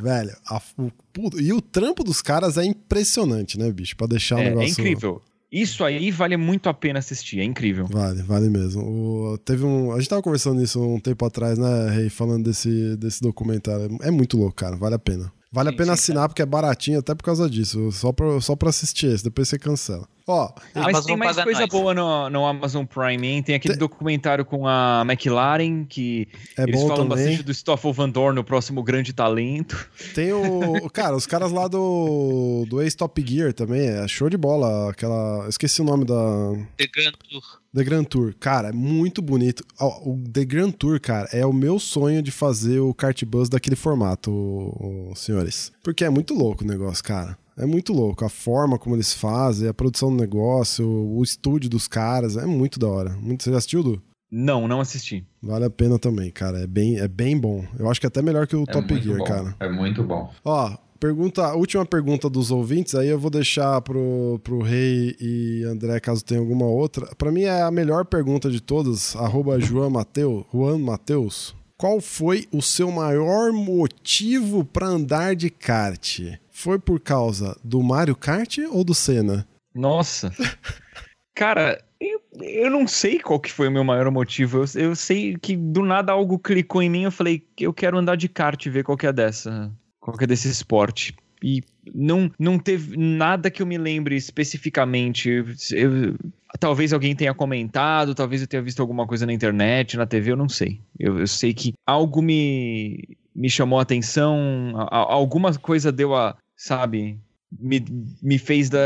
velho. A, o, e o trampo dos caras é impressionante, né, bicho? Pra deixar o é, negócio. É incrível. Isso aí vale muito a pena assistir, é incrível. Vale, vale mesmo. O, teve um, a gente tava conversando isso um tempo atrás, né, Rei, falando desse, desse documentário. É muito louco, cara, vale a pena. Vale sim, a pena sim, assinar porque é baratinho até por causa disso. Só pra, só pra assistir esse, depois você cancela. Ó, mas tem mais coisa nós. boa no, no Amazon Prime, hein? Tem aquele tem... documentário com a McLaren, que é eles falam também. bastante do Stoffel Van Dorn, o próximo grande talento. Tem o. cara, os caras lá do, do Ace Top Gear também, é show de bola. Aquela. Esqueci o nome da. The Grand Tour. The Grand Tour, cara, é muito bonito. O The Grand Tour, cara, é o meu sonho de fazer o kart bus daquele formato, senhores. Porque é muito louco o negócio, cara. É muito louco. A forma como eles fazem, a produção do negócio, o estúdio dos caras, é muito da hora. Muito... Você já assistiu, Du? Não, não assisti. Vale a pena também, cara. É bem, é bem bom. Eu acho que é até melhor que o é Top Gear, bom. cara. É muito bom. Ó, Pergunta, a última pergunta dos ouvintes, aí eu vou deixar pro, pro Rei e André, caso tenha alguma outra. Para mim é a melhor pergunta de todas, arroba Juan Mateus, Juan Mateus. Qual foi o seu maior motivo para andar de kart? Foi por causa do Mario Kart ou do Senna? Nossa. Cara, eu, eu não sei qual que foi o meu maior motivo. Eu, eu sei que do nada algo clicou em mim. Eu falei, eu quero andar de kart e ver qual que é dessa. qualquer desse esporte. E não, não teve nada que eu me lembre especificamente. Eu, talvez alguém tenha comentado, talvez eu tenha visto alguma coisa na internet, na TV, eu não sei. Eu, eu sei que algo me, me chamou a atenção, a, alguma coisa deu a, sabe, me, me fez da,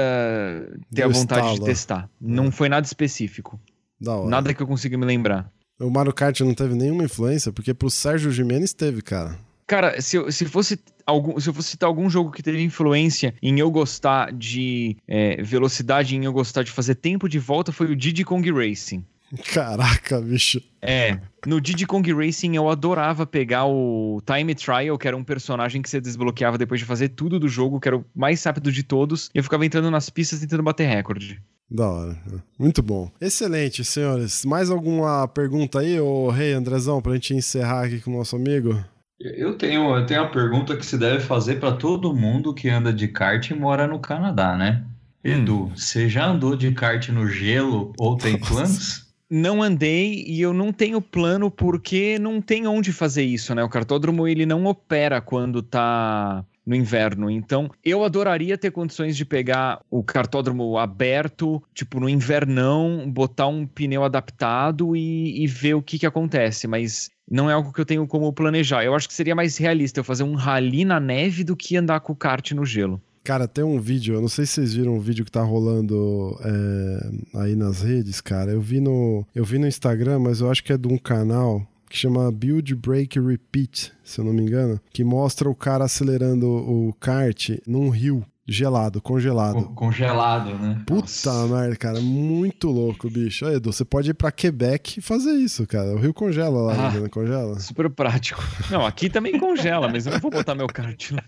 ter a vontade estala. de testar. Não é. foi nada específico. Nada que eu consiga me lembrar. O Mario Kart não teve nenhuma influência, porque pro Sérgio Jimenez teve, cara. Cara, se eu, se fosse algum, se eu fosse citar algum jogo que teve influência em eu gostar de é, velocidade, em eu gostar de fazer tempo de volta, foi o Diddy Kong Racing. Caraca, bicho. É, no Diddy Kong Racing eu adorava pegar o Time Trial, que era um personagem que você desbloqueava depois de fazer tudo do jogo, que era o mais rápido de todos, e eu ficava entrando nas pistas tentando bater recorde. Da hora. Muito bom. Excelente, senhores. Mais alguma pergunta aí, ô Rei Andrezão, pra gente encerrar aqui com o nosso amigo? Eu tenho, eu tenho uma pergunta que se deve fazer para todo mundo que anda de kart e mora no Canadá, né? Hum. Edu, você já andou de kart no gelo ou tem planos? Não andei e eu não tenho plano porque não tem onde fazer isso, né? O cartódromo ele não opera quando tá no inverno. Então, eu adoraria ter condições de pegar o cartódromo aberto, tipo no invernão, botar um pneu adaptado e, e ver o que, que acontece. Mas não é algo que eu tenho como planejar. Eu acho que seria mais realista eu fazer um rally na neve do que andar com o kart no gelo. Cara, tem um vídeo, eu não sei se vocês viram o vídeo que tá rolando é, aí nas redes, cara. Eu vi no, eu vi no Instagram, mas eu acho que é de um canal que chama Build, Break, Repeat, se eu não me engano, que mostra o cara acelerando o kart num rio gelado, congelado. Congelado, né? Puta Nossa. merda, cara, muito louco, bicho. Aí, Edu, você pode ir pra Quebec e fazer isso, cara. O rio congela lá, ah, né? congela. Super prático. Não, aqui também congela, mas eu não vou botar meu kart lá.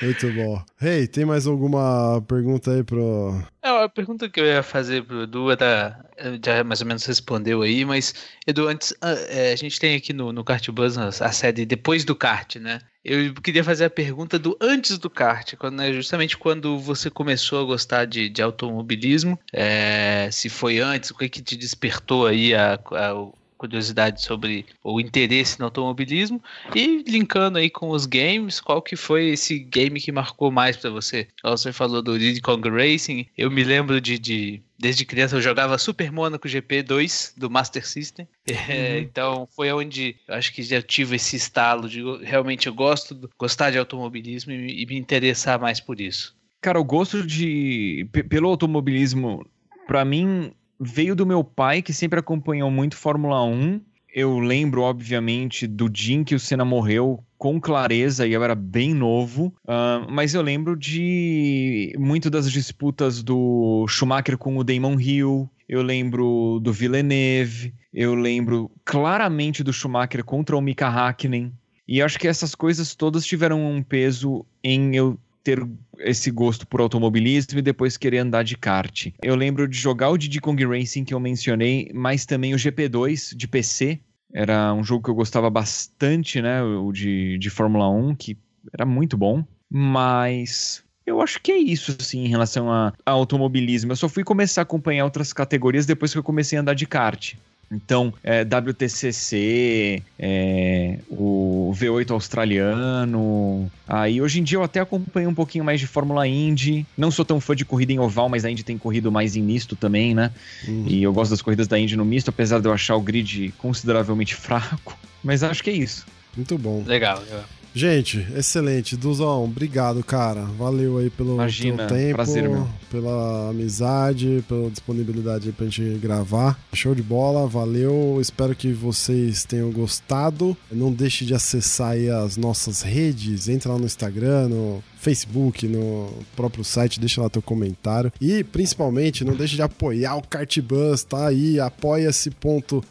Muito bom. Hey, tem mais alguma pergunta aí pro. É, a pergunta que eu ia fazer pro Edu era. Já mais ou menos respondeu aí, mas, Edu, antes, a, é, a gente tem aqui no, no Kart Buzz a série Depois do Kart, né? Eu queria fazer a pergunta do antes do kart, quando, né, justamente quando você começou a gostar de, de automobilismo, é, se foi antes, o que, que te despertou aí a, a, curiosidade sobre o interesse no automobilismo e linkando aí com os games, qual que foi esse game que marcou mais para você? Você falou do Diddy Kong Racing, eu me lembro de, de desde criança eu jogava Super Monaco GP 2 do Master System. É, uhum. então foi onde eu acho que já tive esse estalo de realmente eu gosto gostar de automobilismo e, e me interessar mais por isso. Cara, o gosto de pelo automobilismo para mim veio do meu pai, que sempre acompanhou muito Fórmula 1. Eu lembro, obviamente, do dia em que o Senna morreu com clareza e eu era bem novo, uh, mas eu lembro de muito das disputas do Schumacher com o Damon Hill, eu lembro do Villeneuve, eu lembro claramente do Schumacher contra o Mika Hakkinen, e acho que essas coisas todas tiveram um peso em eu ter esse gosto por automobilismo e depois querer andar de kart. Eu lembro de jogar o Diddy Kong Racing que eu mencionei, mas também o GP2 de PC. Era um jogo que eu gostava bastante, né? O de, de Fórmula 1, que era muito bom. Mas eu acho que é isso, assim, em relação a, a, automobilismo. Eu só fui começar a acompanhar outras categorias depois que eu comecei a andar de kart. Então, é, WTCC, é, o V8 australiano. Aí, hoje em dia, eu até acompanho um pouquinho mais de Fórmula Indy. Não sou tão fã de corrida em oval, mas a Indy tem corrido mais em misto também, né? Uhum. E eu gosto das corridas da Indy no misto, apesar de eu achar o grid consideravelmente fraco. Mas acho que é isso. Muito bom. Legal, legal. Gente, excelente. Duzão, obrigado, cara. Valeu aí pelo Imagina, tempo, prazer, meu. pela amizade, pela disponibilidade pra gente gravar. Show de bola, valeu. Espero que vocês tenham gostado. Não deixe de acessar aí as nossas redes. Entra lá no Instagram, no Facebook, no próprio site, deixa lá teu comentário. E principalmente, não deixe de apoiar o Cartbus, tá aí, apoia-se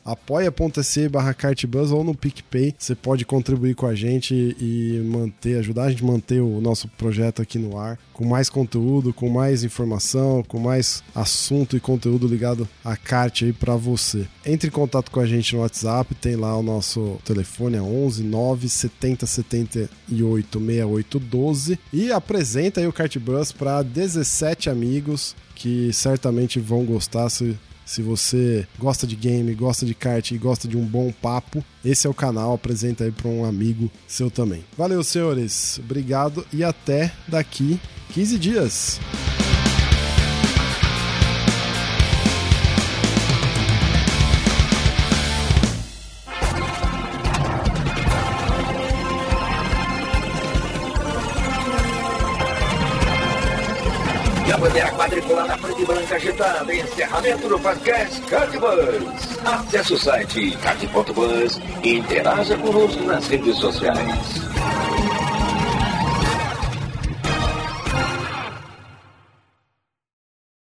apoia.se barra Cartbus ou no PicPay. Você pode contribuir com a gente e manter, ajudar a gente a manter o nosso projeto aqui no ar, com mais conteúdo, com mais informação, com mais assunto e conteúdo ligado a kart aí para você. Entre em contato com a gente no WhatsApp, tem lá o nosso telefone é 11 9 70 78 68 12 e apresenta aí o Kart Bus para 17 amigos que certamente vão gostar se Se você gosta de game, gosta de kart e gosta de um bom papo, esse é o canal. Apresenta aí para um amigo seu também. Valeu, senhores. Obrigado e até daqui 15 dias. E branca agitada. Encerramento do podcast Cardbus. Acesse o site card.bus e interaja conosco nas redes sociais.